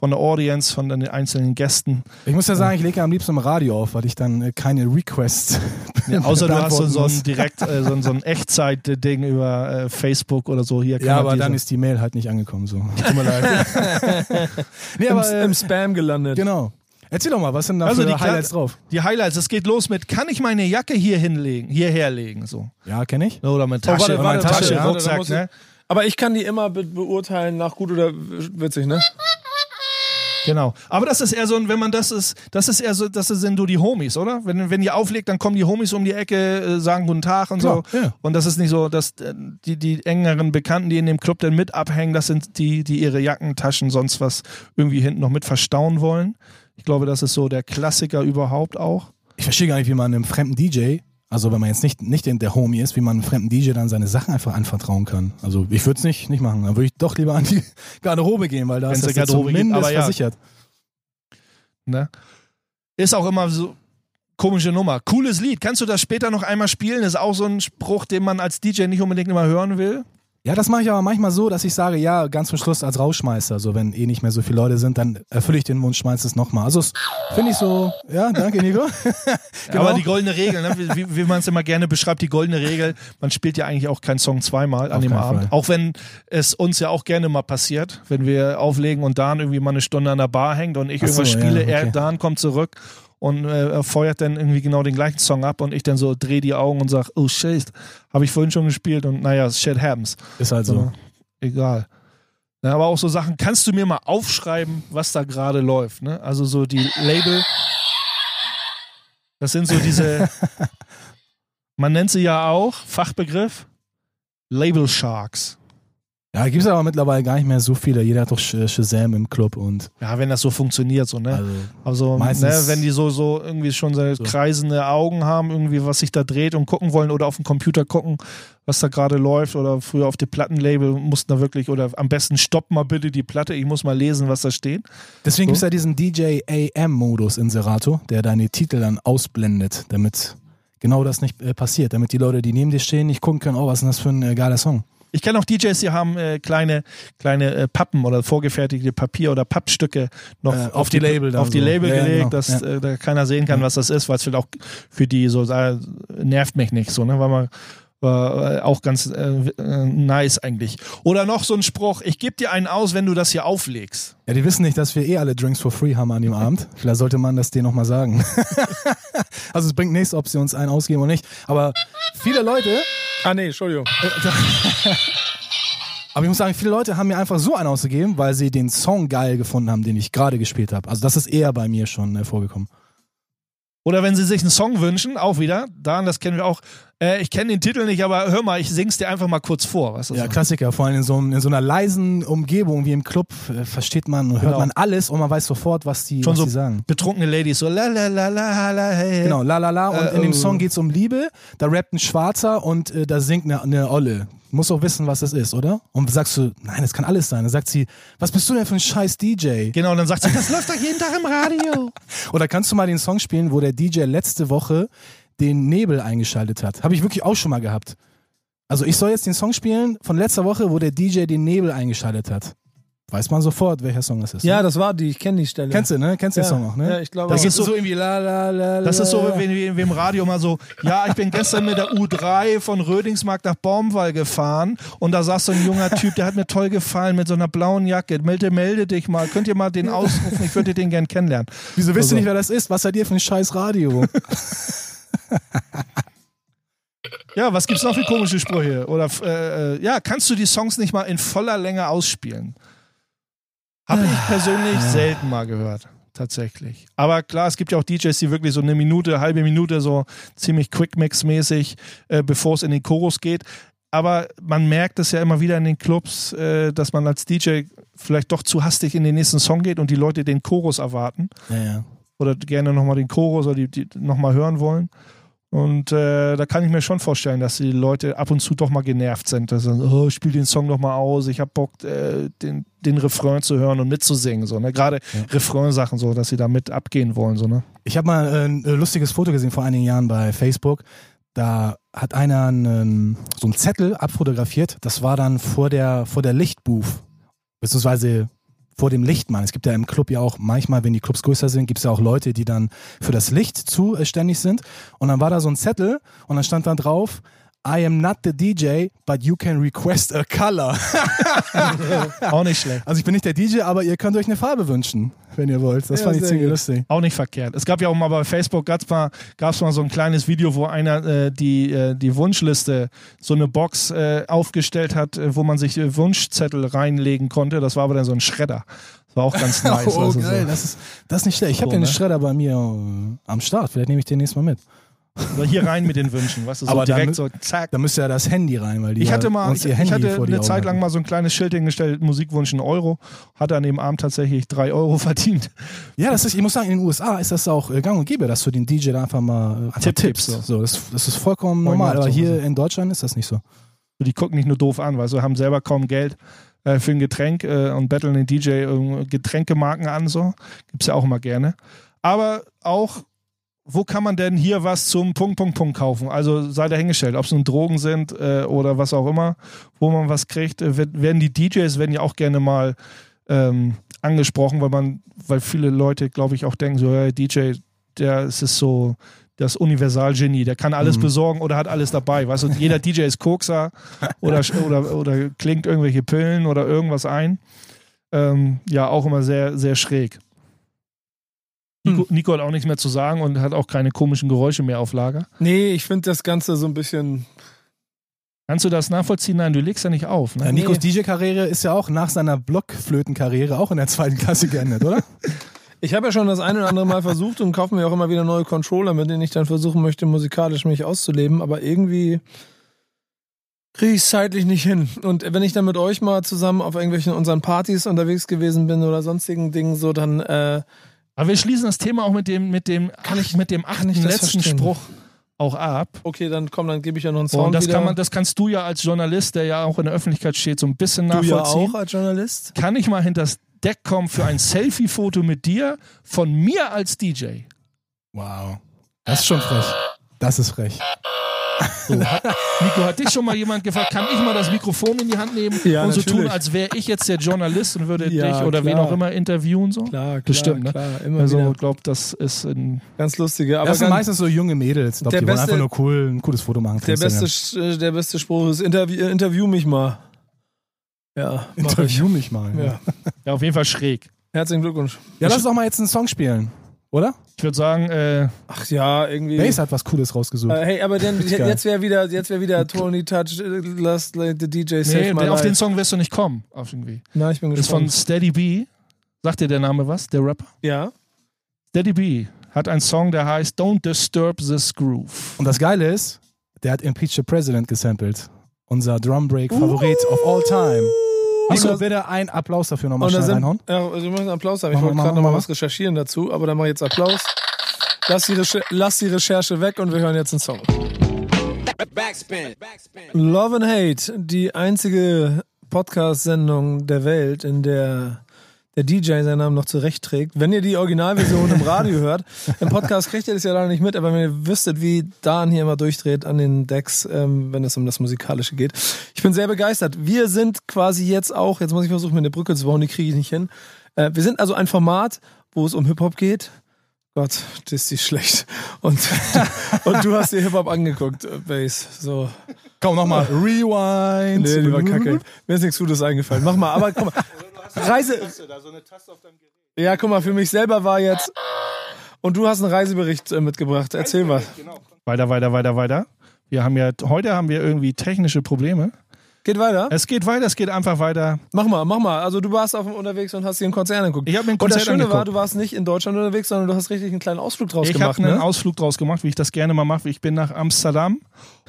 von der Audience, von den einzelnen Gästen. Ich muss ja sagen, ich lege am liebsten im Radio auf, weil ich dann äh, keine Requests *laughs* Außer du hast so, ein direkt äh, so, ein- so ein Echtzeit-Ding über äh, Facebook oder so. Hier kann Ja, aber diese- dann ist die Mail halt nicht angekommen. So. *laughs* Tut mir leid. *laughs* nee, Im, aber, äh, Im Spam gelandet. genau. Erzähl doch mal, was sind da Also für die Kla- Highlights drauf? die Highlights. Es geht los mit, kann ich meine Jacke hier hinlegen, hierher legen, so Ja, kenne ich. oder Oh, Tasche, warte, warte, Tasche, warte, warte, da Rucksack, muss ich- ne? Aber ich kann die immer be beurteilen nach gut oder witzig, ne? Genau. Aber das ist eher so, ein, wenn man das ist, das ist eher so, das sind so die Homies, oder? Wenn, wenn ihr auflegt, dann kommen die Homies um die Ecke, äh, sagen guten Tag und so. Klar, ja. Und das ist nicht so, dass äh, die, die engeren Bekannten, die in dem Club dann mit abhängen, das sind die, die ihre Jackentaschen, sonst was irgendwie hinten noch mit verstauen wollen. Ich glaube, das ist so der Klassiker überhaupt auch. Ich verstehe gar nicht, wie man einem fremden DJ, also wenn man jetzt nicht, nicht in der Homie ist, wie man einem fremden DJ dann seine Sachen einfach anvertrauen kann. Also ich würde es nicht, nicht machen. Dann würde ich doch lieber an die *laughs* Garderobe gehen, weil da Wenn's ist das ja zumindest aber ja. versichert. Ne? Ist auch immer so komische Nummer. Cooles Lied. Kannst du das später noch einmal spielen? Ist auch so ein Spruch, den man als DJ nicht unbedingt immer hören will. Ja, das mache ich aber manchmal so, dass ich sage, ja, ganz zum Schluss als Rausschmeißer. So, wenn eh nicht mehr so viele Leute sind, dann erfülle ich den Wunsch, schmeiß es nochmal. Also finde ich so, ja, danke Nico. *laughs* *laughs* Genau. Aber die goldene Regel, ne? wie, wie, man es immer gerne beschreibt, die goldene Regel, man spielt ja eigentlich auch keinen Song zweimal an Auf dem Abend. Fall. Auch wenn es uns ja auch gerne mal passiert, wenn wir auflegen und Dan irgendwie mal eine Stunde an der Bar hängt und ich Ach so, irgendwas spiele, ja, er, okay. Dan kommt zurück und äh, er feuert dann irgendwie genau den gleichen Song ab und ich dann so drehe die Augen und sage, oh shit, habe ich vorhin schon gespielt und naja, shit happens. Ist halt so. So, egal. Ja, aber auch so Sachen, kannst du mir mal aufschreiben, was da gerade läuft? Ne? Also so die Label, das sind so diese, *laughs* man nennt sie ja auch, Fachbegriff, Label Sharks. Ja, gibt es aber mittlerweile gar nicht mehr so viele. Jeder hat doch Sh- Shazam im Club und Ja, wenn das so funktioniert, so, ne? also Also, ne, wenn die so, so irgendwie schon so kreisende Augen haben, irgendwie was sich da dreht und gucken wollen oder auf dem Computer gucken, was da gerade läuft oder früher auf dem Plattenlabel mussten da wirklich oder am besten stopp mal bitte die Platte, ich muss mal lesen, was da steht. Deswegen So. gibt es ja diesen DJ AM-Modus in Serato, der deine Titel dann ausblendet, damit genau das nicht äh, passiert, damit die Leute, die neben dir stehen, nicht gucken können, oh, was ist denn das für ein äh, geiler Song. Ich kenne auch DJs, die haben äh, kleine, kleine äh, Pappen oder vorgefertigte Papier- oder Pappstücke noch Äh, auf die Label auf die so. Label Ja, ja, gelegt, genau. dass Ja. äh, da keiner sehen kann, was das ist, weil es vielleicht auch für die so äh, nervt mich nicht so, ne, weil man war äh, auch ganz nice eigentlich. Oder noch so ein Spruch, ich gebe dir einen aus, wenn du das hier auflegst. Ja, die wissen nicht, dass wir eh alle Drinks for free haben an dem Abend. Vielleicht sollte man das denen nochmal sagen. *laughs* also es bringt nichts, ob sie uns einen ausgeben oder nicht. Aber viele Leute, Ah, nee, Entschuldigung. *laughs* aber ich muss sagen, viele Leute haben mir einfach so einen ausgegeben, weil sie den Song geil gefunden haben, den ich gerade gespielt habe. Also das ist eher bei mir schon äh, vorgekommen. Oder wenn sie sich einen Song wünschen, auch wieder, Dan, das kennen wir auch. Äh, ich kenne den Titel nicht, aber hör mal, ich sing's dir einfach mal kurz vor. Was Ja, Klassiker. Vor allem in so, in so einer leisen Umgebung wie im Club äh, versteht man und hört Genau. man alles und man weiß sofort, was die, Schon was so die sagen. betrunkene Ladies, so la la la la la hey. Genau, la la la. Und Äh, in dem oh. Song geht's um Liebe. Da rappt ein Schwarzer und äh, da singt eine, eine Olle. Muss auch wissen, was das ist, oder? Und sagst du, nein, das kann alles sein. Dann sagt sie, was bist du denn für ein scheiß DJ? Genau, und dann sagt sie, das läuft doch jeden Tag im Radio. *laughs* Oder kannst du mal den Song spielen, wo der DJ letzte Woche den Nebel eingeschaltet hat? Habe ich wirklich auch schon mal gehabt. Also ich soll jetzt den Song spielen von letzter Woche, wo der DJ den Nebel eingeschaltet hat. Weiß man sofort, welcher Song das ist. Ja, ne? das war die, ich kenne die Stelle. Kennst du, ne? Kennst du ja. den Song auch, ne? Ja, ich glaube Das auch. ist so- irgendwie la la la Das ist so wie, wie im Radio mal so, ja, ich bin gestern mit der U3 von Rödingsmarkt nach Baumwall gefahren und da saß so ein junger Typ, der hat mir toll gefallen mit so einer blauen Jacke. Melde, melde dich mal, könnt ihr mal den ausrufen, ich würde den gern kennenlernen. Wieso wisst Also- ihr nicht, wer das ist? Was seid ihr für ein scheiß Radio? Ja, was gibt's noch für komische Sprüche? Oder äh, äh, ja, kannst du die Songs nicht mal in voller Länge ausspielen? Habe ich persönlich selten mal gehört, tatsächlich. Aber klar, es gibt ja auch DJs, die wirklich so eine Minute, halbe Minute so ziemlich Quick-Mix-mäßig, äh, bevor es in den Chorus geht. Aber man merkt es ja immer wieder in den Clubs, äh, dass man als DJ vielleicht doch zu hastig in den nächsten Song geht und die Leute den Chorus erwarten ja, ja. oder gerne nochmal den Chorus oder die, die nochmal hören wollen. Und äh, da kann ich mir schon vorstellen, dass die Leute ab und zu doch mal genervt sind. Dass sie oh, spiel den Song doch mal aus, ich hab Bock, äh, den, den Refrain zu hören und mitzusingen. So, ne? Gerade Refrain-Sachen, so, dass sie da mit abgehen wollen. So, ne? Ich habe mal äh, ein äh, lustiges Foto gesehen vor einigen Jahren bei Facebook. Da hat einer einen, so einen Zettel abfotografiert. Das war dann vor der, vor der Lichtbooth. Beziehungsweise vor dem Lichtmann. Es gibt ja im Club ja auch manchmal, wenn die Clubs größer sind, gibt es ja auch Leute, die dann für das Licht zuständig sind. Und dann war da so ein Zettel und dann stand da drauf, I am not the DJ, but you can request a color. *laughs* Auch nicht schlecht. Also ich bin nicht der DJ, aber ihr könnt euch eine Farbe wünschen, wenn ihr wollt. Das Ja, fand ich ziemlich gut. lustig. Auch nicht verkehrt. Es gab ja auch mal bei Facebook, gab's mal, gab's mal so ein kleines Video, wo einer äh, die, äh, die Wunschliste, so eine Box äh, aufgestellt hat, äh, wo man sich äh, Wunschzettel reinlegen konnte. Das war aber dann so ein Schredder. Das war auch ganz *laughs* nice. oh, also geil, so. das ist, das ist nicht schlecht. Ich habe Cool, den ne? Schredder bei mir äh, am Start. Vielleicht nehme ich den nächstes Mal mit. So hier rein mit den Wünschen, weißt du, so Aber direkt so zack. Da müsste ja das Handy rein, weil die Ich hatte mal, ich, ich hatte eine Zeit lang mal so ein kleines Schild hingestellt, Musikwunsch ein Euro, hatte an dem Abend tatsächlich drei Euro *laughs* verdient. Ja, das ist, ich muss sagen, in den USA ist das auch äh, gang und gäbe, dass du den DJ da einfach mal einfach Tipp tippst. gibst, So. das, das ist vollkommen Moin normal. Aber so, hier also. in Deutschland ist das nicht so. Die gucken nicht nur doof an, weil sie haben selber kaum Geld äh, für ein Getränk äh, und betteln den DJ äh, Getränkemarken an, so. Gibt's ja auch immer gerne. Aber auch, wo kann man denn hier was zum Punkt, Punkt, Punkt kaufen? Also sei dahingestellt, ob es nun Drogen sind äh, oder was auch immer, wo man was kriegt. Äh, werd- werden die DJs werden ja auch gerne mal ähm, angesprochen, weil man, weil viele Leute, glaube ich, auch denken, so, ja, DJ, der es ist so das Universalgenie, der kann alles Mhm. besorgen oder hat alles dabei. Weißt du, jeder DJ ist Kokser *laughs* oder, oder, oder klingt irgendwelche Pillen oder irgendwas ein. Ähm, ja, auch immer sehr, sehr schräg. Nico, Nico hat auch nichts mehr zu sagen und hat auch keine komischen Geräusche mehr auf Lager. Nee, ich finde das Ganze so ein bisschen. Kannst du das nachvollziehen? Nein, du legst ja nicht auf. Ja, Ne? Nikos DJ-Karriere ist ja auch nach seiner Blockflötenkarriere auch in der zweiten Klasse geendet, oder? *laughs* Ich habe ja schon das eine oder andere Mal versucht und kaufe mir auch immer wieder neue Controller, mit denen ich dann versuchen möchte, musikalisch mich auszuleben, aber irgendwie kriege ich zeitlich nicht hin. Und wenn ich dann mit euch mal zusammen auf irgendwelchen unseren Partys unterwegs gewesen bin oder sonstigen Dingen, so dann äh, Aber wir schließen das Thema auch mit dem, mit dem, Kann ich- mit dem achten letzten verstehen? Spruch auch ab. okay, dann komm, dann gebe ich ja noch einen Song Und das wieder. kann man, das kannst du ja als Journalist, der ja auch in der Öffentlichkeit steht, so ein bisschen du ja nachvollziehen. auch als Journalist. Kann ich mal hinter das Deck kommen für ein Selfie-Foto mit dir von mir als DJ? Wow. Das ist schon frech. Das ist frech. So, hat, Nico, hat dich schon mal jemand gefragt, kann ich mal das Mikrofon in die Hand nehmen Ja, und so tun, natürlich. als wäre ich jetzt der Journalist und würde Ja, dich oder wen klar. auch immer interviewen? So? Klar, klar, Bestimmt, ne? klar, immer Also, ich glaube, das ist ein. Ganz lustige, aber das sind ganz, meistens so junge Mädels. Ich glaub, Der die wollen beste- einfach nur cool, ein cooles Foto machen. der beste, äh, der beste Spruch ist Interview, äh, interview mich mal. Ja, mach ich. Interview mich mal. Ja, Ja. Ja, auf jeden Fall schräg. Herzlichen Glückwunsch. ja lass uns doch mal jetzt einen Song spielen. Oder? Ich würde sagen, äh, Ach ja, irgendwie. Bass hat was Cooles rausgesucht. Äh, hey, aber dann, jetzt wäre wieder, jetzt wäre wieder Tony Touch, äh, Last Like the DJ Save nee, My auf Life. den Song wirst du nicht kommen. Auf irgendwie. Na, ich bin Ist von gespannt. Steady B. Sagt dir der Name was, der Rapper? ja. Steady B hat einen Song, der heißt Don't Disturb This Groove. Und das Geile ist, der hat Impeach the President gesampelt. Unser Drumbreak-Favorit of all time. Nico, bitte einen Applaus dafür nochmal Und da schnell sind, reinhauen. ja, also wir müssen einen Applaus haben. Ich wollte mal, gerade mach noch mal mal. was recherchieren dazu, aber dann mach ich jetzt Applaus. Lass die, Recher lass die Recherche weg und wir hören jetzt einen Song. Backspin. Backspin. Love and Hate, die einzige Podcast-Sendung der Welt, in der der DJ seinen Namen noch zurechtträgt. Wenn ihr die Originalversion im Radio *laughs* hört, im Podcast kriegt ihr das ja leider nicht mit, aber wenn ihr wüsstet, wie Dan hier immer durchdreht an den Decks, ähm, wenn es um das Musikalische geht. Ich bin sehr begeistert. Wir sind quasi jetzt auch, jetzt muss ich versuchen, mir eine Brücke zu bauen, die kriege ich nicht hin. Äh, wir sind also ein Format, wo es um Hip-Hop geht. Gott, das ist die schlecht. Und, und du hast dir Hip-Hop angeguckt, äh, Bass. So. Komm, nochmal. Rewind. Nee, die war kacke. Mir ist nichts Gutes eingefallen. Mach mal, aber guck mal. Reise. Ja, guck mal, für mich selber war jetzt. Und du hast einen Reisebericht äh, mitgebracht. Erzähl was. Weiter, weiter, weiter, weiter. Wir haben ja, heute haben wir irgendwie technische Probleme. Geht weiter? Es geht weiter, es geht einfach weiter. Mach mal, mach mal. Also du warst auf dem unterwegs und hast dir ein Konzert angeguckt. Ich habe mir ein und das Konzert Schöne war, angeguckt. du warst nicht in Deutschland unterwegs, sondern du hast richtig einen kleinen Ausflug draus Ich gemacht. habe einen Ne? Ausflug draus gemacht, wie ich das gerne mal mache. Ich bin nach Amsterdam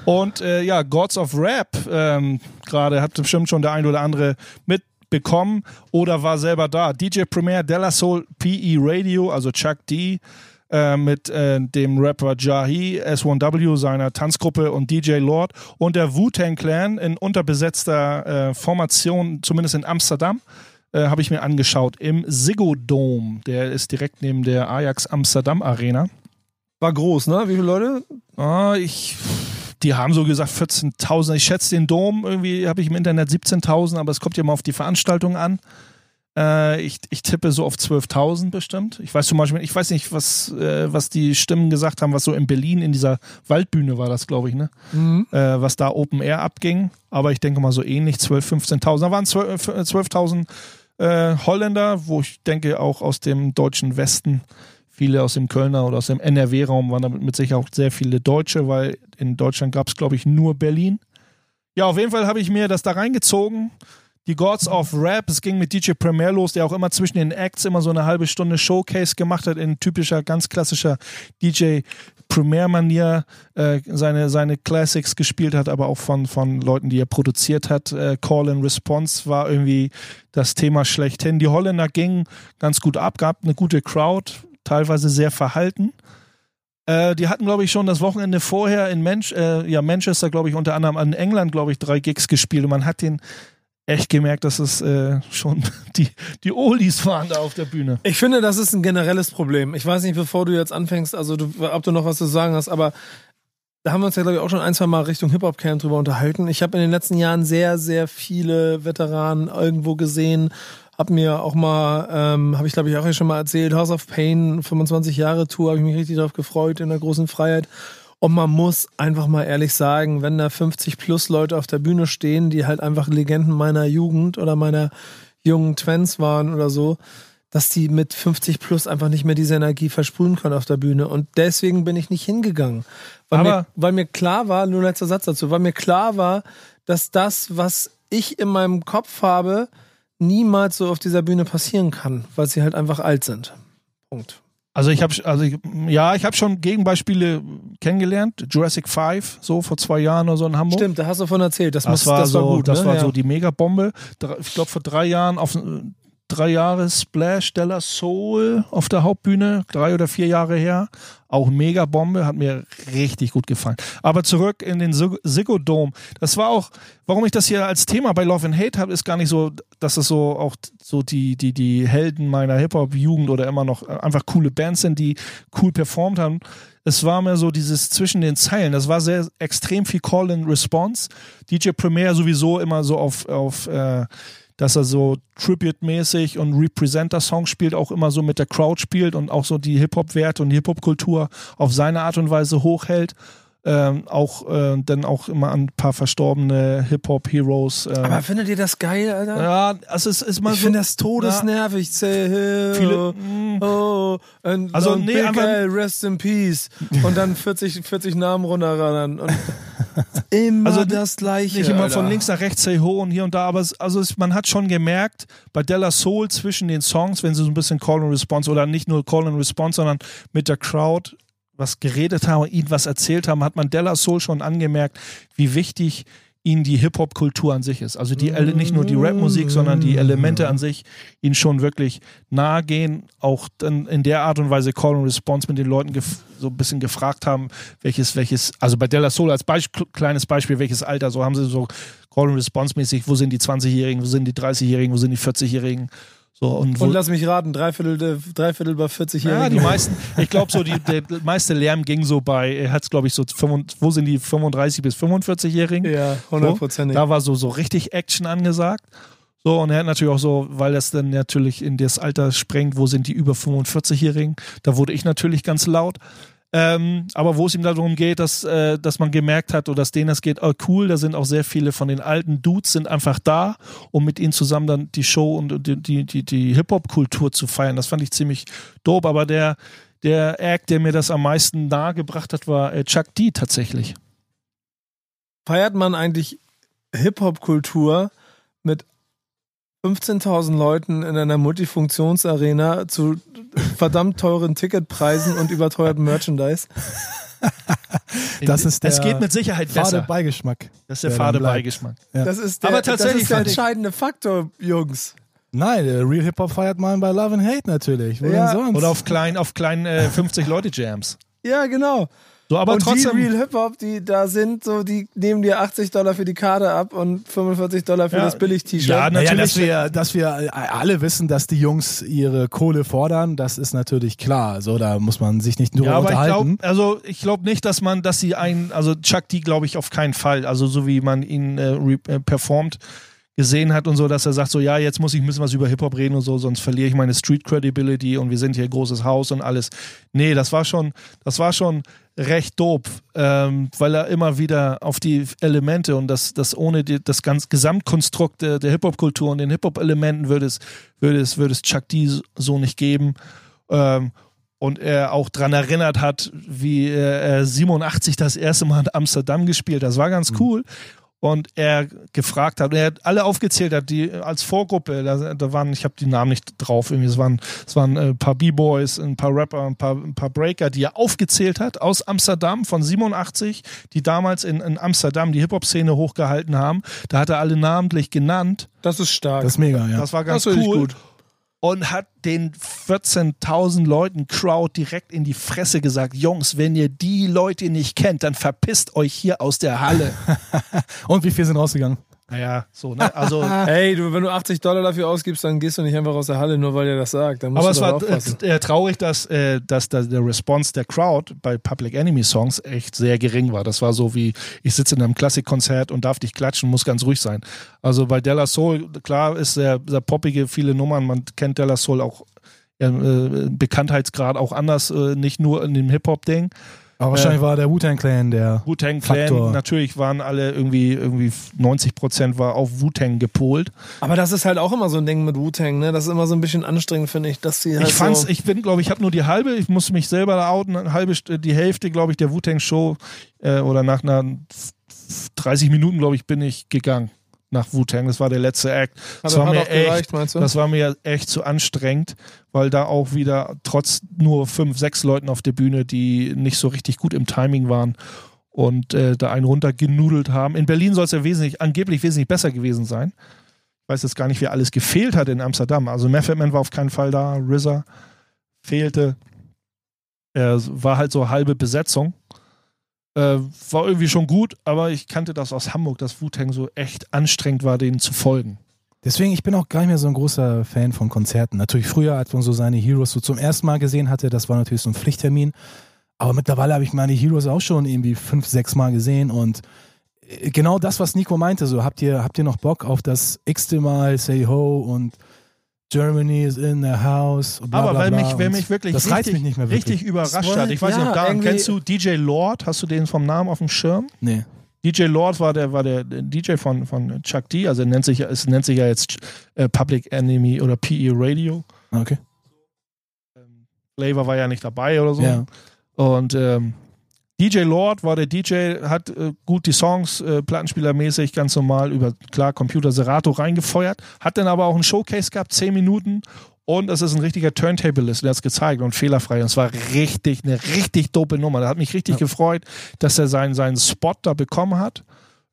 und äh, ja, Gods of Rap ähm, gerade hat bestimmt schon der ein oder andere mitbekommen oder war selber da. DJ Premier Della Soul PE Radio, also Chuck D. Äh, mit äh, dem Rapper Jahi, S1W, seiner Tanzgruppe und DJ Lord und der Wu-Tang Clan in unterbesetzter äh, Formation, zumindest in Amsterdam, äh, habe ich mir angeschaut im Ziggo Dome. Der ist direkt neben der Ajax Amsterdam Arena. War groß, ne? Wie viele Leute? Ah, ich, die haben so gesagt 14.000. Ich schätze den Dom, irgendwie habe ich im Internet 17.000, aber es kommt ja mal auf die Veranstaltung an. Äh, ich, ich tippe so auf 12.000 bestimmt. Ich weiß zum Beispiel, ich weiß nicht, was, äh, was die Stimmen gesagt haben, was so in Berlin in dieser Waldbühne war das, glaube ich, ne? Mhm. Äh, was da Open Air abging. Aber ich denke mal so ähnlich, 12.000, 15.000. Da waren 12 äh, 12.000 äh, Holländer, wo ich denke auch aus dem deutschen Westen viele aus dem Kölner oder aus dem NRW-Raum waren damit mit Sicherheit auch sehr viele Deutsche, weil in Deutschland gab es, glaube ich, nur Berlin. Ja, auf jeden Fall habe ich mir das da reingezogen. Die Gods of Rap, es ging mit DJ Premier los, der auch immer zwischen den Acts immer so eine halbe Stunde Showcase gemacht hat, in typischer, ganz klassischer DJ Premier-Manier, äh, seine, seine Classics gespielt hat, aber auch von, von Leuten, die er produziert hat. Äh, Call and Response war irgendwie das Thema schlechthin. Die Holländer gingen ganz gut ab, gab eine gute Crowd, teilweise sehr verhalten. Äh, die hatten, glaube ich, schon das Wochenende vorher in Manch äh, ja, Manchester, glaube ich, unter anderem in England, glaube ich, drei Gigs gespielt. Und man hat den echt gemerkt, dass es äh, schon *laughs* die, die Oldies waren da auf der Bühne. Ich finde, das ist ein generelles Problem. Ich weiß nicht, bevor du jetzt anfängst, also du, ob du noch was zu sagen hast, aber da haben wir uns ja, glaube ich, auch schon ein, zwei Mal Richtung Hip-Hop-Camp drüber unterhalten. Ich habe in den letzten Jahren sehr, sehr viele Veteranen irgendwo gesehen. Hab mir auch mal, ähm, habe ich glaube ich auch schon mal erzählt, House of Pain, 25 Jahre Tour, habe ich mich richtig darauf gefreut in der großen Freiheit. Und man muss einfach mal ehrlich sagen, wenn da 50 plus Leute auf der Bühne stehen, die halt einfach Legenden meiner Jugend oder meiner jungen Twins waren oder so, dass die mit 50 plus einfach nicht mehr diese Energie versprühen können auf der Bühne. Und deswegen bin ich nicht hingegangen. Weil, Aber- mir, weil mir klar war, nur letzter Satz dazu, weil mir klar war, dass das, was ich in meinem Kopf habe, niemals so auf dieser Bühne passieren kann, weil sie halt einfach alt sind. Punkt. Also ich habe, also ich, ja, ich habe schon Gegenbeispiele kennengelernt. Jurassic 5, so vor zwei Jahren oder so in Hamburg. Stimmt, da hast du von erzählt. Das, Das, muss, war das so, war gut. das ne? war ja. so die Megabombe. Ich glaube vor drei Jahren auf drei Jahre Splash Della Soul auf der Hauptbühne, drei oder vier Jahre her. Auch Megabombe, hat mir richtig gut gefallen. Aber zurück in den Sig- Ziggo Dome. Das war auch, warum ich das hier als Thema bei Love and Hate habe, ist gar nicht so, dass es so auch so die, die, die Helden meiner Hip-Hop-Jugend oder immer noch einfach coole Bands sind, die cool performt haben. Es war mehr so dieses zwischen den Zeilen. Das war sehr extrem viel Call and Response. DJ Premier sowieso immer so auf, auf äh, dass er so Tribute-mäßig und Representer-Songs spielt, auch immer so mit der Crowd spielt und auch so die Hip-Hop-Werte und Hip-Hop-Kultur auf seine Art und Weise hochhält. Ähm, auch äh, dann auch immer an ein paar verstorbene Hip-Hop-Heroes. Äh, Aber findet ihr das geil, Alter? ja, also es ist mal ich so. finde das todesnervig. Say hello, Viele- mm. oh, and Also, long nee, einfach- L, rest in peace. Und dann 40, 40 Namen runterraddern. Und *laughs* immer Also das Gleiche. nicht immer Alter. von links nach rechts, say ho und hier und da, aber es, also es, man hat schon gemerkt, bei Della Soul zwischen den Songs, wenn sie so ein bisschen Call and Response oder nicht nur Call and Response, sondern mit der Crowd was geredet haben ihnen was erzählt haben, hat man Della Soul schon angemerkt, wie wichtig ihnen die Hip-Hop-Kultur an sich ist. Also die nicht nur die Rap-Musik, sondern die Elemente an sich ihnen schon wirklich nahe gehen, auch dann in der Art und Weise Call and Response mit den Leuten so ein bisschen gefragt haben, welches, welches, also bei Della Soul als Beisp kleines Beispiel, welches Alter, so haben sie so Call and Response mäßig, wo sind die 20-Jährigen, wo sind die 30-Jährigen, wo sind die 40-Jährigen, so und Und lass mich raten, Dreiviertel, der- Dreiviertel bei 40 Jahren. ja, die meisten, ich glaube so, die, der meiste Lärm ging so bei, er hat es glaube ich so, 25 wo sind die 35 bis 45-Jährigen? Ja, hundertprozentig. Da war so, so richtig Action angesagt. So, und er hat natürlich auch so, weil das dann natürlich in das Alter sprengt, wo sind die über 45-Jährigen? Da wurde ich natürlich ganz laut. Ähm, aber wo es ihm darum geht, dass, äh, dass man gemerkt hat, oder dass denen das geht, oh cool, da sind auch sehr viele von den alten Dudes sind einfach da, um mit ihnen zusammen dann die Show und die, die, die, die Hip-Hop-Kultur zu feiern. Das fand ich ziemlich dope, aber der, der Act, der mir das am meisten nahegebracht hat, war äh, Chuck D tatsächlich. Feiert man eigentlich Hip-Hop-Kultur mit 15.000 Leuten in einer Multifunktionsarena zu verdammt teuren Ticketpreisen und überteuertem Merchandise? *laughs* Das ist der es geht mit Sicherheit fade besser. Beigeschmack. Das ist der der fade. Beigeschmack. Ja. Das ist der, Aber tatsächlich das ist der entscheidende Faktor, Jungs. Nein, der Real Hip Hop feiert man bei Love and Hate natürlich. Wo Ja, denn sonst? Oder auf kleinen auf kleinen äh, 50 Leute Jams. Ja, genau. So, aber und trotzdem. die Real Hip-Hop, die da sind, so, die nehmen dir 80 Dollar für die Karte ab und 45 Dollar für Ja. das Billig-T-Shirt. Ja, Naja, natürlich. dass wir, dass wir alle wissen, dass die Jungs ihre Kohle fordern, das ist natürlich klar. So, da muss man sich nicht nur ja, aber ich unterhalten. glaube, also ich glaube nicht, dass man, dass sie einen, also Chuck D glaube ich auf keinen Fall, also so wie man ihn äh, äh, performt gesehen hat und so, dass er sagt so, ja, jetzt muss ich ein bisschen was über Hip-Hop reden und so, sonst verliere ich meine Street Credibility und wir sind hier großes Haus und alles. Nee, das war schon, das war schon recht dope, ähm, weil er immer wieder auf die Elemente und das, das ohne die, das ganz Gesamtkonstrukt der, der Hip-Hop-Kultur und den Hip-Hop-Elementen würde es, würde es, würde es Chuck D so nicht geben. Ähm, und er auch dran erinnert hat, wie er 87 das erste Mal in Amsterdam gespielt. Das war ganz cool. Und er gefragt hat, er hat alle aufgezählt hat, die als Vorgruppe, da, da waren, ich habe die Namen nicht drauf, irgendwie, es waren, es waren äh, ein paar B-Boys, ein paar Rapper, ein paar, ein paar Breaker, die er aufgezählt hat aus Amsterdam von 87, die damals in, in Amsterdam die Hip-Hop-Szene hochgehalten haben. Da hat er alle namentlich genannt. Das ist stark. das ist mega, ja. Das war ganz Das cool gut. Und hat den 14.000 Leuten Crowd direkt in die Fresse gesagt, Jungs, wenn ihr die Leute nicht kennt, dann verpisst euch hier aus der Halle. *laughs* Und wie viel sind rausgegangen? Naja, so, ne? Also, *laughs* Hey, du, wenn du 80 Dollar dafür ausgibst, dann gehst du nicht einfach aus der Halle, nur weil er das sagt. Aber es war äh, äh, traurig, dass, äh, dass da der Response der Crowd bei Public Enemy Songs echt sehr gering war. Das war so wie, ich sitze in einem Klassikkonzert und darf dich klatschen, muss ganz ruhig sein. Also bei Della Soul, klar ist sehr, sehr poppige, viele Nummern, man kennt Della Soul auch äh, Bekanntheitsgrad auch anders, äh, nicht nur in dem Hip-Hop-Ding. Aber wahrscheinlich war der Wu-Tang Clan der. Wu-Tang Faktor. Clan, natürlich waren alle irgendwie, irgendwie 90 Prozent war auf Wu-Tang gepolt. Aber das ist halt auch immer so ein Ding mit Wu-Tang, ne? Das ist immer so ein bisschen anstrengend, finde ich, dass die halt ich fand's, so ich bin, glaube ich, habe nur die halbe, ich muss mich selber da outen, eine halbe, St- die Hälfte, glaube ich, der Wu-Tang Show äh, oder nach einer 30 Minuten, glaube ich, bin ich gegangen. Nach Wu-Tang. Das war der letzte Act. Das war, mir echt, das war mir echt zu anstrengend, weil da auch wieder trotz nur fünf, sechs Leuten auf der Bühne, die nicht so richtig gut im Timing waren und äh, da einen runtergenudelt haben. In Berlin soll es ja wesentlich, angeblich wesentlich besser gewesen sein. Ich weiß jetzt gar nicht, wer alles gefehlt hat in Amsterdam. Also Method Man war auf keinen Fall da, RZA fehlte. Er war halt so halbe Besetzung. Äh, war irgendwie schon gut, aber ich kannte das aus Hamburg, dass Wu-Tang so echt anstrengend war, denen zu folgen. Deswegen, ich bin auch gar nicht mehr so ein großer Fan von Konzerten. Natürlich früher, als man so seine Heroes so zum ersten Mal gesehen hatte, das war natürlich so ein Pflichttermin. Aber mittlerweile habe ich meine Heroes auch schon irgendwie fünf, sechs Mal gesehen und äh, genau das, was Nico meinte, so habt ihr, habt ihr noch Bock auf das x-te Mal Say Ho und Germany is in the house. Bla, aber bla, weil bla mich, wer mich wirklich das richtig, mich nicht mehr wirklich. richtig überrascht hat. Ich weiß ja, nicht, ob da kennst du DJ Lord? Hast du den vom Namen auf dem Schirm? Nee. DJ Lord war der, war der DJ von, von Chuck D, also er nennt sich, ja- es nennt sich ja jetzt äh, Public Enemy oder PE Radio. Okay. Flavor war ja nicht dabei oder so. Ja. Und ähm, DJ Lord war der DJ, hat äh, gut die Songs äh, plattenspielermäßig ganz normal über, klar, Computer Serato reingefeuert, hat dann aber auch einen Showcase gehabt, 10 Minuten. Und es ist ein richtiger Turntablist, der hat es gezeigt und fehlerfrei. Und es war richtig, eine richtig dope Nummer. Da hat mich richtig Ja. gefreut, dass er seinen, seinen Spot da bekommen hat.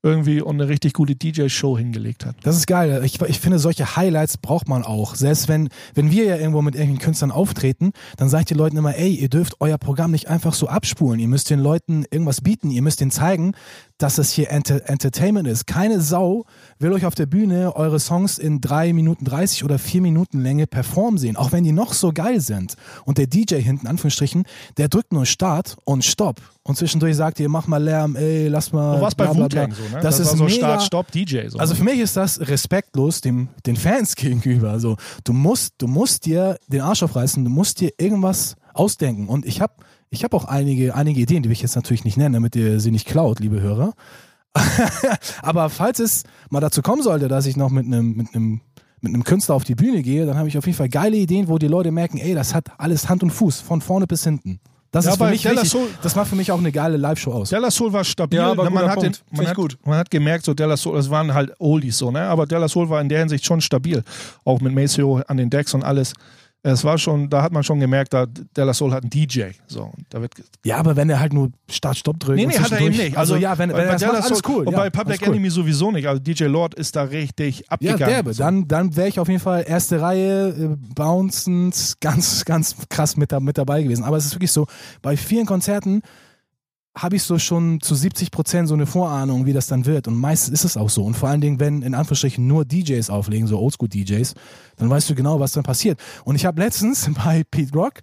Irgendwie und eine richtig gute DJ-Show hingelegt hat. Das ist geil. Ich, ich finde, solche Highlights braucht man auch. Selbst wenn, wenn wir ja irgendwo mit irgendwelchen Künstlern auftreten, dann sage ich den Leuten immer, ey, ihr dürft euer Programm nicht einfach so abspulen. Ihr müsst den Leuten irgendwas bieten. Ihr müsst denen zeigen, dass es hier Enter Entertainment ist. Keine Sau will euch auf der Bühne eure Songs in drei Minuten 30 oder vier Minuten Länge performen sehen, auch wenn die noch so geil sind. Und der DJ hinten, Anführungsstrichen, der drückt nur Start und Stopp. Und zwischendurch sagt ihr, mach mal Lärm, ey, lass mal. Du warst bei. Wu-Tang so, ne? Das, ist war so mega, Start-Stop-DJ. So. also für mich ist das respektlos dem, den Fans gegenüber. Also du musst, du musst dir den Arsch aufreißen, du musst dir irgendwas ausdenken. Und ich habe ich hab auch einige, einige Ideen, die will ich jetzt natürlich nicht nennen, damit ihr sie nicht klaut, liebe Hörer. *laughs* Aber falls es mal dazu kommen sollte, dass ich noch mit einem mit einem mit einem Künstler auf die Bühne gehe, dann habe ich auf jeden Fall geile Ideen, wo die Leute merken, ey, das hat alles Hand und Fuß, von vorne bis hinten. Das Ja, ist für bei mich Della wichtig. Soul- Das macht für mich auch eine geile Live-Show aus. Della Soul war stabil. Ja, aber ne, man, hat den, man, hat, gut. man hat gemerkt, so Della Soul, es waren halt Oldies so, ne? Aber Della Soul war in der Hinsicht schon stabil. Auch mit Maceo an den Decks und alles. Es war schon, da hat man schon gemerkt, da Della Soul hat einen DJ. So, da wird Ja, aber wenn er halt nur Start-Stopp drückt. Nee, nee, hat er eben nicht. Also, ja, wenn, wenn er das macht, alles cool. Und ja, bei Public cool. Enemy sowieso nicht. Also DJ Lord ist da richtig Ja, abgegangen. derbe. So. Dann, dann wäre ich auf jeden Fall erste Reihe, äh, bouncend, ganz, ganz krass mit, da, mit dabei gewesen. Aber es ist wirklich so, bei vielen Konzerten habe ich so schon zu 70 Prozent so eine Vorahnung, wie das dann wird. Und meistens ist es auch so. Und vor allen Dingen, wenn in Anführungsstrichen nur DJs auflegen, so Oldschool-DJs, dann weißt du genau, was dann passiert. Und ich habe letztens *laughs* bei Pete Rock,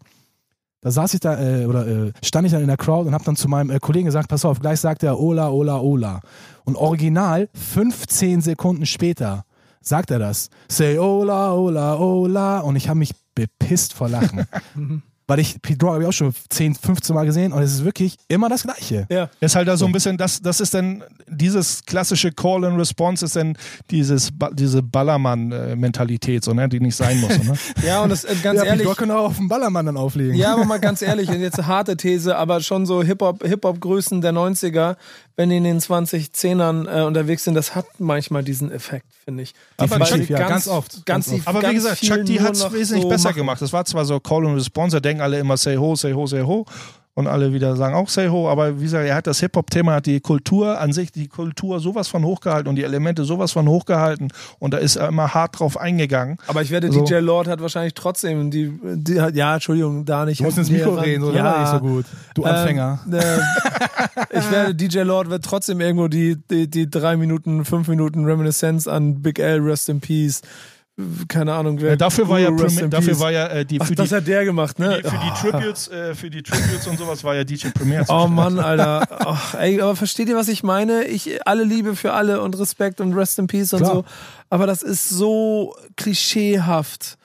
da saß ich da, äh, oder äh, stand ich dann in der Crowd und habe dann zu meinem äh, Kollegen gesagt, pass auf, gleich sagt er Ola, Ola, Ola. Und original 15 Sekunden später sagt er das. Say Ola, Ola, Ola. Und ich habe mich bepisst vor Lachen. *laughs* Weil ich Pete Rock habe ich auch schon 10, 15 Mal gesehen und es ist wirklich immer das Gleiche. Ja. ist halt da so ein bisschen, das, das ist dann dieses klassische Call and Response ist dann dieses, diese Ballermann-Mentalität, so, ne, die nicht sein muss. Ne? *laughs* Ja, und das, äh, ganz ja, ehrlich. Pete Rock kann auch auf den Ballermann dann auflegen. Ja, aber mal *laughs* ganz ehrlich, jetzt eine harte These, aber schon so Hip-Hop, Hip-Hop-Größen der 90er, wenn die in den 2010ern äh, unterwegs sind, das hat manchmal diesen Effekt, finde ich. Definitiv, Weil ja, ganz oft, Ganz, ganz oft. Aber wie gesagt, Chuck D nur hat es wesentlich so besser machen. gemacht. Das war zwar so Call and Response, da denken alle immer say ho, say ho, say ho. Und alle wieder sagen auch say ho, aber wie gesagt, er hat das Hip-Hop-Thema, hat die Kultur an sich, die Kultur sowas von hochgehalten und die Elemente sowas von hochgehalten und da ist er immer hart drauf eingegangen. Aber ich wette, So. DJ Lord hat wahrscheinlich trotzdem die, die hat, ja, Entschuldigung, da nicht. Du musst ins Mikro reden, war ja, nicht so gut. Du Anfänger. Ähm, äh, ich werde, DJ Lord wird trotzdem irgendwo die, die, die drei Minuten, fünf Minuten Reminiscence an Big L, Rest in Peace. Keine Ahnung, wer. Ja, dafür war ja, in dafür war ja äh, die Ach, für die, das hat der gemacht, ne? die, für die Tributes, äh, für die Tributes und sowas war ja DJ Premier. Oh Mann, *laughs* Alter. Oh, ey, aber versteht ihr, was ich meine? Ich alle Liebe für alle und Respekt und Rest in Peace und Klar. so. Aber das ist so klischeehaft.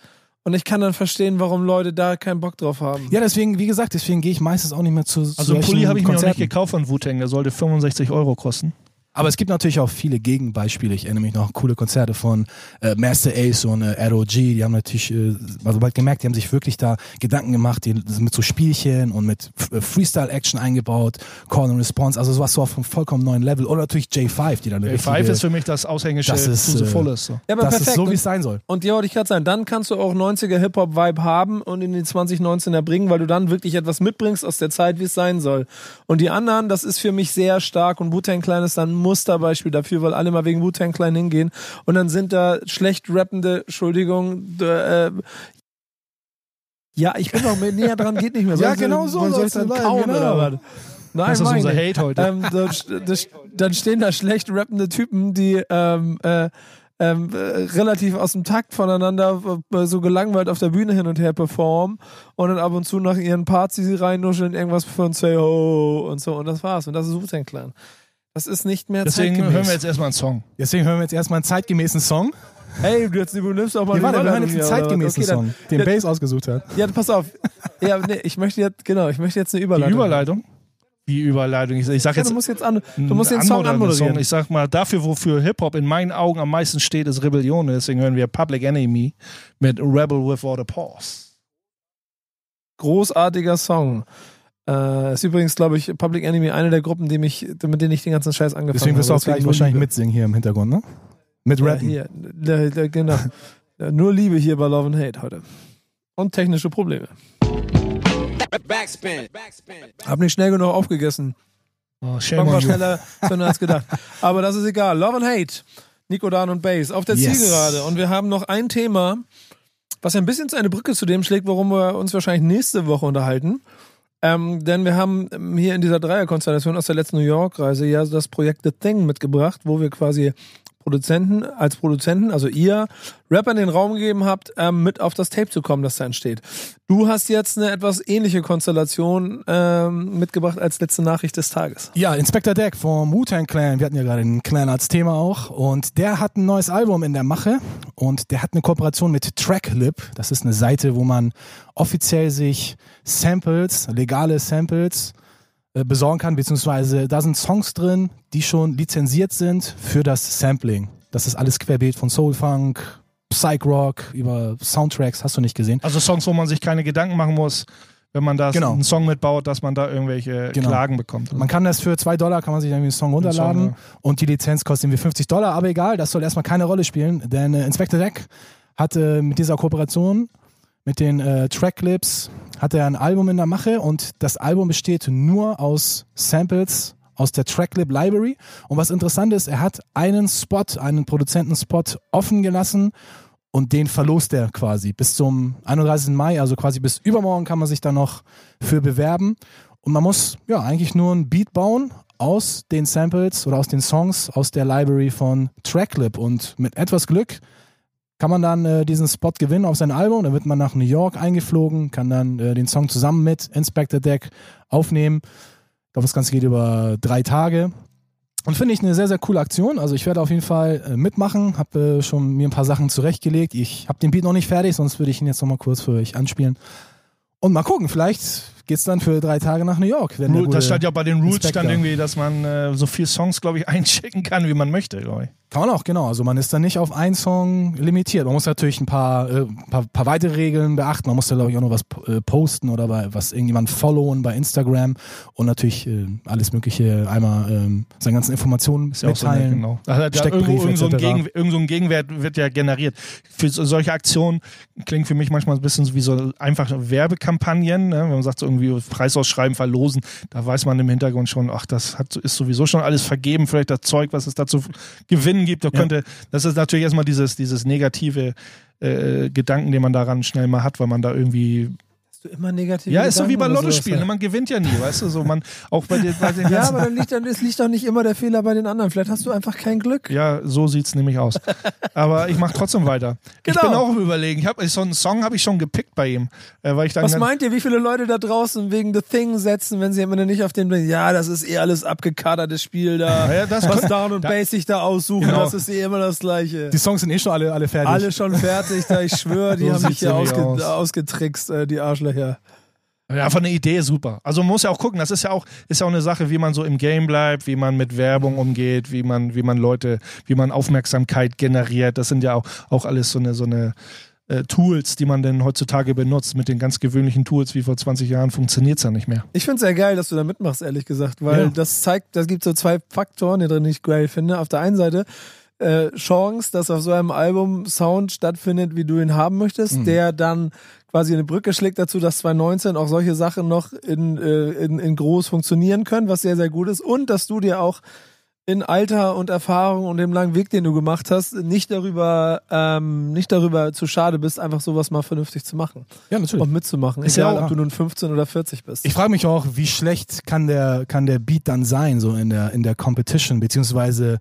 Und ich kann dann verstehen, warum Leute da keinen Bock drauf haben. Ja, deswegen, wie gesagt, deswegen gehe ich meistens auch nicht mehr zu Also solchen Pulli habe ich mir Konzerten. nicht gekauft von Wu-Tang, der sollte 65 Euro kosten. Aber es gibt natürlich auch viele Gegenbeispiele. Ich erinnere mich noch an coole Konzerte von äh, Master Ace und äh, ROG. Die haben natürlich, äh, also bald gemerkt, die haben sich wirklich da Gedanken gemacht, die sind mit so Spielchen und mit äh, Freestyle-Action eingebaut, Call and Response, also sowas so auf einem vollkommen neuen Level. Oder natürlich J5, die dann eine J5 richtige- ist für mich das Aushängeschild Das ist, äh, fullest. So. Ja, aber das perfekt. ist so, wie es sein soll. Und ja, wollte ich gerade sagen, dann kannst du auch 90er Hip-Hop-Vibe haben und in die 2019er bringen, weil du dann wirklich etwas mitbringst aus der Zeit, wie es sein soll. Und die anderen, das ist für mich sehr stark und Wu-Tang Clan ist dann ein Musterbeispiel dafür, weil alle mal wegen Wu-Tang Clan hingehen und dann sind da schlecht rappende, Entschuldigung, äh, ja, ich bin noch näher dran, geht nicht mehr. *laughs* Ja, Sollen sie- genau so Soll soll's dann sein, kauen genau. oder was? Nein, Das ist unser nicht. Hate heute. Ähm, da, da, dann stehen da schlecht rappende Typen, die ähm, äh, ähm, äh, relativ aus dem Takt voneinander äh, so gelangweilt auf der Bühne hin und her performen und dann ab und zu nach ihren Parts, die sie reinnuscheln, irgendwas von Say Ho und so und das war's. Und das ist Wu-Tang Clan. Das ist nicht mehr Deswegen zeitgemäß. hören wir jetzt erstmal einen Song. Deswegen hören wir jetzt erstmal einen zeitgemäßen Song. Hey, du jetzt übernimmst auch mal Nee, warte, wir hören Überleitung jetzt einen zeitgemäßen Okay, dann- Song, den Ja. Bass ausgesucht hat. Ja, pass auf. Ja, nee, ich möchte jetzt, genau, ich möchte jetzt eine Die Überleitung. Überleitung? Wie Überleitung? Ich, ich sag Ja, jetzt du musst jetzt an, du musst den Song anmoderieren. Song. Ich sag mal, dafür, wofür Hip-Hop in meinen Augen am meisten steht, ist Rebellion. Deswegen hören wir Public Enemy mit Rebel Without a Pause. großartiger Song. Äh, ist übrigens, glaube ich, Public Enemy eine der Gruppen, die mich, mit denen ich den ganzen Scheiß angefangen Deswegen habe. wirst du auch Deswegen gleich wahrscheinlich Liebe. mitsingen hier im Hintergrund, ne? Mit Ja, Rappen. hier, der, der, genau. Ja, nur Liebe hier bei Love and Hate heute. Und technische Probleme. Backspin. Backspin. Hab nicht schnell genug aufgegessen. Oh, shame on war schneller zünder als gedacht. *laughs* Aber das ist egal. Love and Hate. Nico Dan und Bass auf der Yes. Zielgerade. Und wir haben noch ein Thema, was ein bisschen eine Brücke zu dem schlägt, worum wir uns wahrscheinlich nächste Woche unterhalten. Ähm, denn wir haben ähm, hier in dieser Dreierkonstellation aus der letzten New York-Reise ja das Projekt The Thing mitgebracht, wo wir quasi Produzenten, als Produzenten, also ihr Rappern den Raum gegeben habt, ähm, mit auf das Tape zu kommen, das da entsteht. Du hast jetzt eine etwas ähnliche Konstellation ähm, mitgebracht als letzte Nachricht des Tages. Ja, Inspector Deck vom Wu-Tang Clan. Wir hatten ja gerade den Clan als Thema auch. Und der hat ein neues Album in der Mache. Und der hat eine Kooperation mit Tracklip. Das ist eine Seite, wo man offiziell sich Samples, legale Samples, besorgen kann. Beziehungsweise da sind Songs drin, die schon lizenziert sind für das Sampling. Das ist alles querbeet von Soulfunk, Psych-Rock, über Soundtracks. Hast du nicht gesehen? Also Songs, wo man sich keine Gedanken machen muss, wenn man da Genau. einen Song mitbaut, dass man da irgendwelche Genau. Klagen bekommt. Man kann das für zwei Dollar, kann man sich irgendwie einen Song runterladen Song, ja. und die Lizenz kostet irgendwie 50 Dollar, aber egal, das soll erstmal keine Rolle spielen, denn äh, Inspector Deck hat äh, mit dieser Kooperation mit den äh, Tracklips hat er ein Album in der Mache und das Album besteht nur aus Samples aus der Tracklip Library und was interessant ist, er hat einen Spot, einen Produzentenspot offen gelassen und den verlost er quasi bis zum 31. Mai, also quasi bis übermorgen kann man sich da noch für bewerben. Und man muss ja eigentlich nur ein Beat bauen aus den Samples oder aus den Songs aus der Library von Tracklip. Und mit etwas Glück kann man dann äh, diesen Spot gewinnen auf sein Album. Dann wird man nach New York eingeflogen, kann dann äh, den Song zusammen mit Inspector Deck aufnehmen. Ich glaube, das Ganze geht über drei Tage. Und finde ich eine sehr, sehr coole Aktion. Also ich werde auf jeden Fall äh, mitmachen, habe äh, schon mir ein paar Sachen zurechtgelegt. Ich habe den Beat noch nicht fertig, sonst würde ich ihn jetzt noch mal kurz für euch anspielen. Und mal gucken, vielleicht geht's dann für drei Tage nach New York. Wenn Ru- Das stand ja auch bei den Rules Inspector. stand irgendwie, dass man äh, so viel Songs, glaube ich, *laughs* einschicken kann, wie man möchte, glaube ich. Kann man auch, genau. Also man ist dann nicht auf einen Song limitiert. Man muss natürlich ein paar, äh, paar, paar weitere Regeln beachten. Man muss da, glaube ich, auch noch was äh, posten oder bei, was irgendjemand followen bei Instagram und natürlich äh, alles Mögliche einmal ähm, seine ganzen Informationen Ist ja auch so mitteilen. genau. Ja Steckbrief irgendwo, irgend so. Gegen, irgend so ein Gegenwert wird ja generiert. Für so, solche Aktionen klingt für mich manchmal ein bisschen wie so einfach Werbekampagnen, ne? wenn man sagt, so irgendwie Preisausschreiben, verlosen, da weiß man im Hintergrund schon, ach, das hat, ist sowieso schon alles vergeben, vielleicht das Zeug, was es da zu gewinnen gibt. Da Ja. könnte, das ist natürlich erstmal dieses, dieses negative äh, Gedanken, den man daran schnell mal hat, weil man da irgendwie Hast du immer negative ja, ist so wie bei Gedanken oder Lottospielen. sowas? Man gewinnt ja nie, weißt du? So man *laughs* auch bei den, bei den Ja, aber dann liegt, dann, es liegt doch nicht immer der Fehler bei den anderen. Vielleicht hast du einfach kein Glück. Ja, so sieht's nämlich aus. Aber ich mache trotzdem weiter. Ich Genau. bin auch im Überlegen. Ich hab, so einen Song habe ich schon gepickt bei ihm, äh, weil ich dann Was meint ihr, wie viele Leute da draußen wegen The Thing setzen, wenn sie am Ende nicht auf den, ja, das ist eh alles abgekadertes Spiel da. *laughs* Ja, das was Down und da- Bass sich da aussuchen, Genau. das ist eh immer das Gleiche. Die Songs sind eh schon alle, alle fertig. Alle schon fertig, da ich schwöre, *laughs* die So haben mich sieht's hier ausge aus. ausgetrickst, äh, die Arschlöcher. Ja, von der Idee super. Also man muss ja auch gucken, das ist ja auch, ist ja auch eine Sache, wie man so im Game bleibt, wie man mit Werbung umgeht, wie man, wie man Leute, wie man Aufmerksamkeit generiert. Das sind ja auch, auch alles so eine, so eine äh, Tools, die man denn heutzutage benutzt. Mit den ganz gewöhnlichen Tools wie vor 20 Jahren funktioniert es ja nicht mehr. Ich finde es sehr geil, dass du da mitmachst, ehrlich gesagt, weil Ja. das zeigt, das gibt so zwei Faktoren, die drin ich geil finde. Auf der einen Seite äh, Chance, dass auf so einem Album Sound stattfindet, wie du ihn haben möchtest, der dann quasi eine Brücke schlägt dazu, dass 2019 auch solche Sachen noch in, äh, in, in groß funktionieren können, was sehr, sehr gut ist. Und dass du dir auch in Alter und Erfahrung und dem langen Weg, den du gemacht hast, nicht darüber, ähm, nicht darüber zu schade bist, einfach sowas mal vernünftig zu machen Ja, natürlich. und mitzumachen. Ist ja Egal, auch- ob du nun 15 oder 40 bist. Ich frage mich auch, wie schlecht kann der, kann der Beat dann sein, so in der, in der Competition, beziehungsweise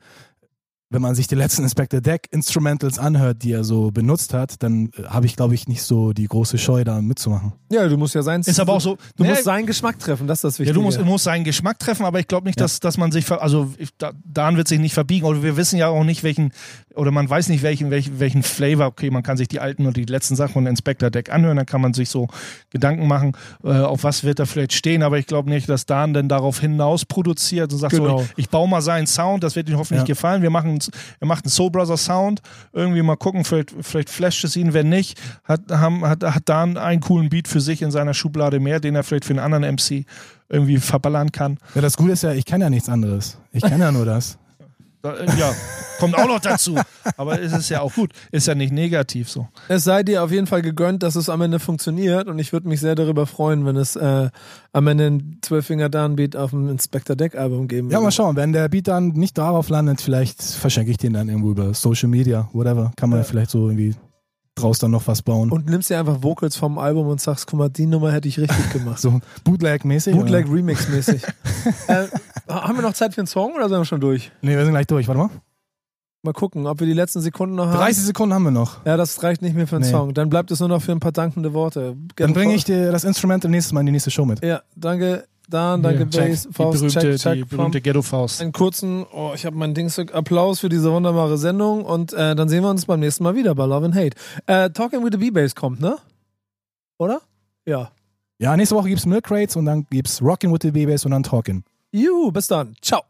wenn man sich die letzten Inspector Deck Instrumentals anhört, die er so benutzt hat, dann äh, habe ich, glaube ich, nicht so die große Scheu, da mitzumachen. Ja, du musst ja sein. Ist aber auch so. Du Nee, musst seinen Geschmack treffen, das ist das Ja, Wichtige. du musst, musst seinen Geschmack treffen, aber ich glaube nicht, dass, dass man sich, ver also ich, da, daran wird sich nicht verbiegen. Oder wir wissen ja auch nicht, welchen, oder man weiß nicht, welchen, welchen, welchen Flavor, okay, man kann sich die alten und die letzten Sachen von Inspector Deck anhören, dann kann man sich so Gedanken machen, äh, auf was wird da vielleicht stehen, aber ich glaube nicht, dass Dan dann darauf hinaus produziert und sagt Genau. so, ich, ich baue mal seinen Sound, das wird ihm hoffentlich Ja. gefallen. Wir machen, er macht einen Soul Brother Sound, irgendwie mal gucken, vielleicht, vielleicht flasht es ihn, wenn nicht, hat, haben, hat, hat Dan einen coolen Beat für sich in seiner Schublade mehr, den er vielleicht für einen anderen MC irgendwie verballern kann. Ja, das Gute ist ja, ich kann ja nichts anderes. Ich kann ja nur das. Äh, Ja, kommt auch noch dazu. Aber es ist ja auch gut. Ist ja nicht negativ so. Es sei dir auf jeden Fall gegönnt, dass es am Ende funktioniert und ich würde mich sehr darüber freuen, wenn es äh, am Ende ein 12-Finger Downbeat auf dem Inspector Deck Album geben Ja, würde. mal schauen. Wenn der Beat dann nicht darauf landet, vielleicht verschenke ich den dann irgendwo über Social Media, whatever. Kann man Ja. ja. vielleicht so irgendwie draus dann noch was bauen. Und nimmst dir einfach Vocals vom Album und sagst, guck mal, die Nummer hätte ich richtig *laughs* gemacht. so Bootleg-mäßig. Bootleg oder? Remix-mäßig. *laughs* äh, haben wir noch Zeit für einen Song oder sind wir schon durch? Nee, wir sind gleich durch. Warte mal. Mal gucken, ob wir die letzten Sekunden noch haben. 30 Sekunden haben wir noch. Ja, das reicht nicht mehr für einen Nee. Song. Dann bleibt es nur noch für ein paar dankende Worte. Dann bringe ich dir das Instrumental nächstes Mal in die nächste Show mit. Ja, danke Dan, danke Ja, check. Bass, Die Faust, berühmte, check, check. die berühmte Ghetto-Faust. einen kurzen, oh, ich habe mein Dings, Applaus für diese wunderbare Sendung und äh, dann sehen wir uns beim nächsten Mal wieder bei Love and Hate. Äh, Talking with the B-Bass kommt, ne? Oder? Ja. Ja, nächste Woche gibt's Milk Crates und dann gibt's Rockin' with the Babies und dann Talkin'. Juhu, bis dann. Ciao.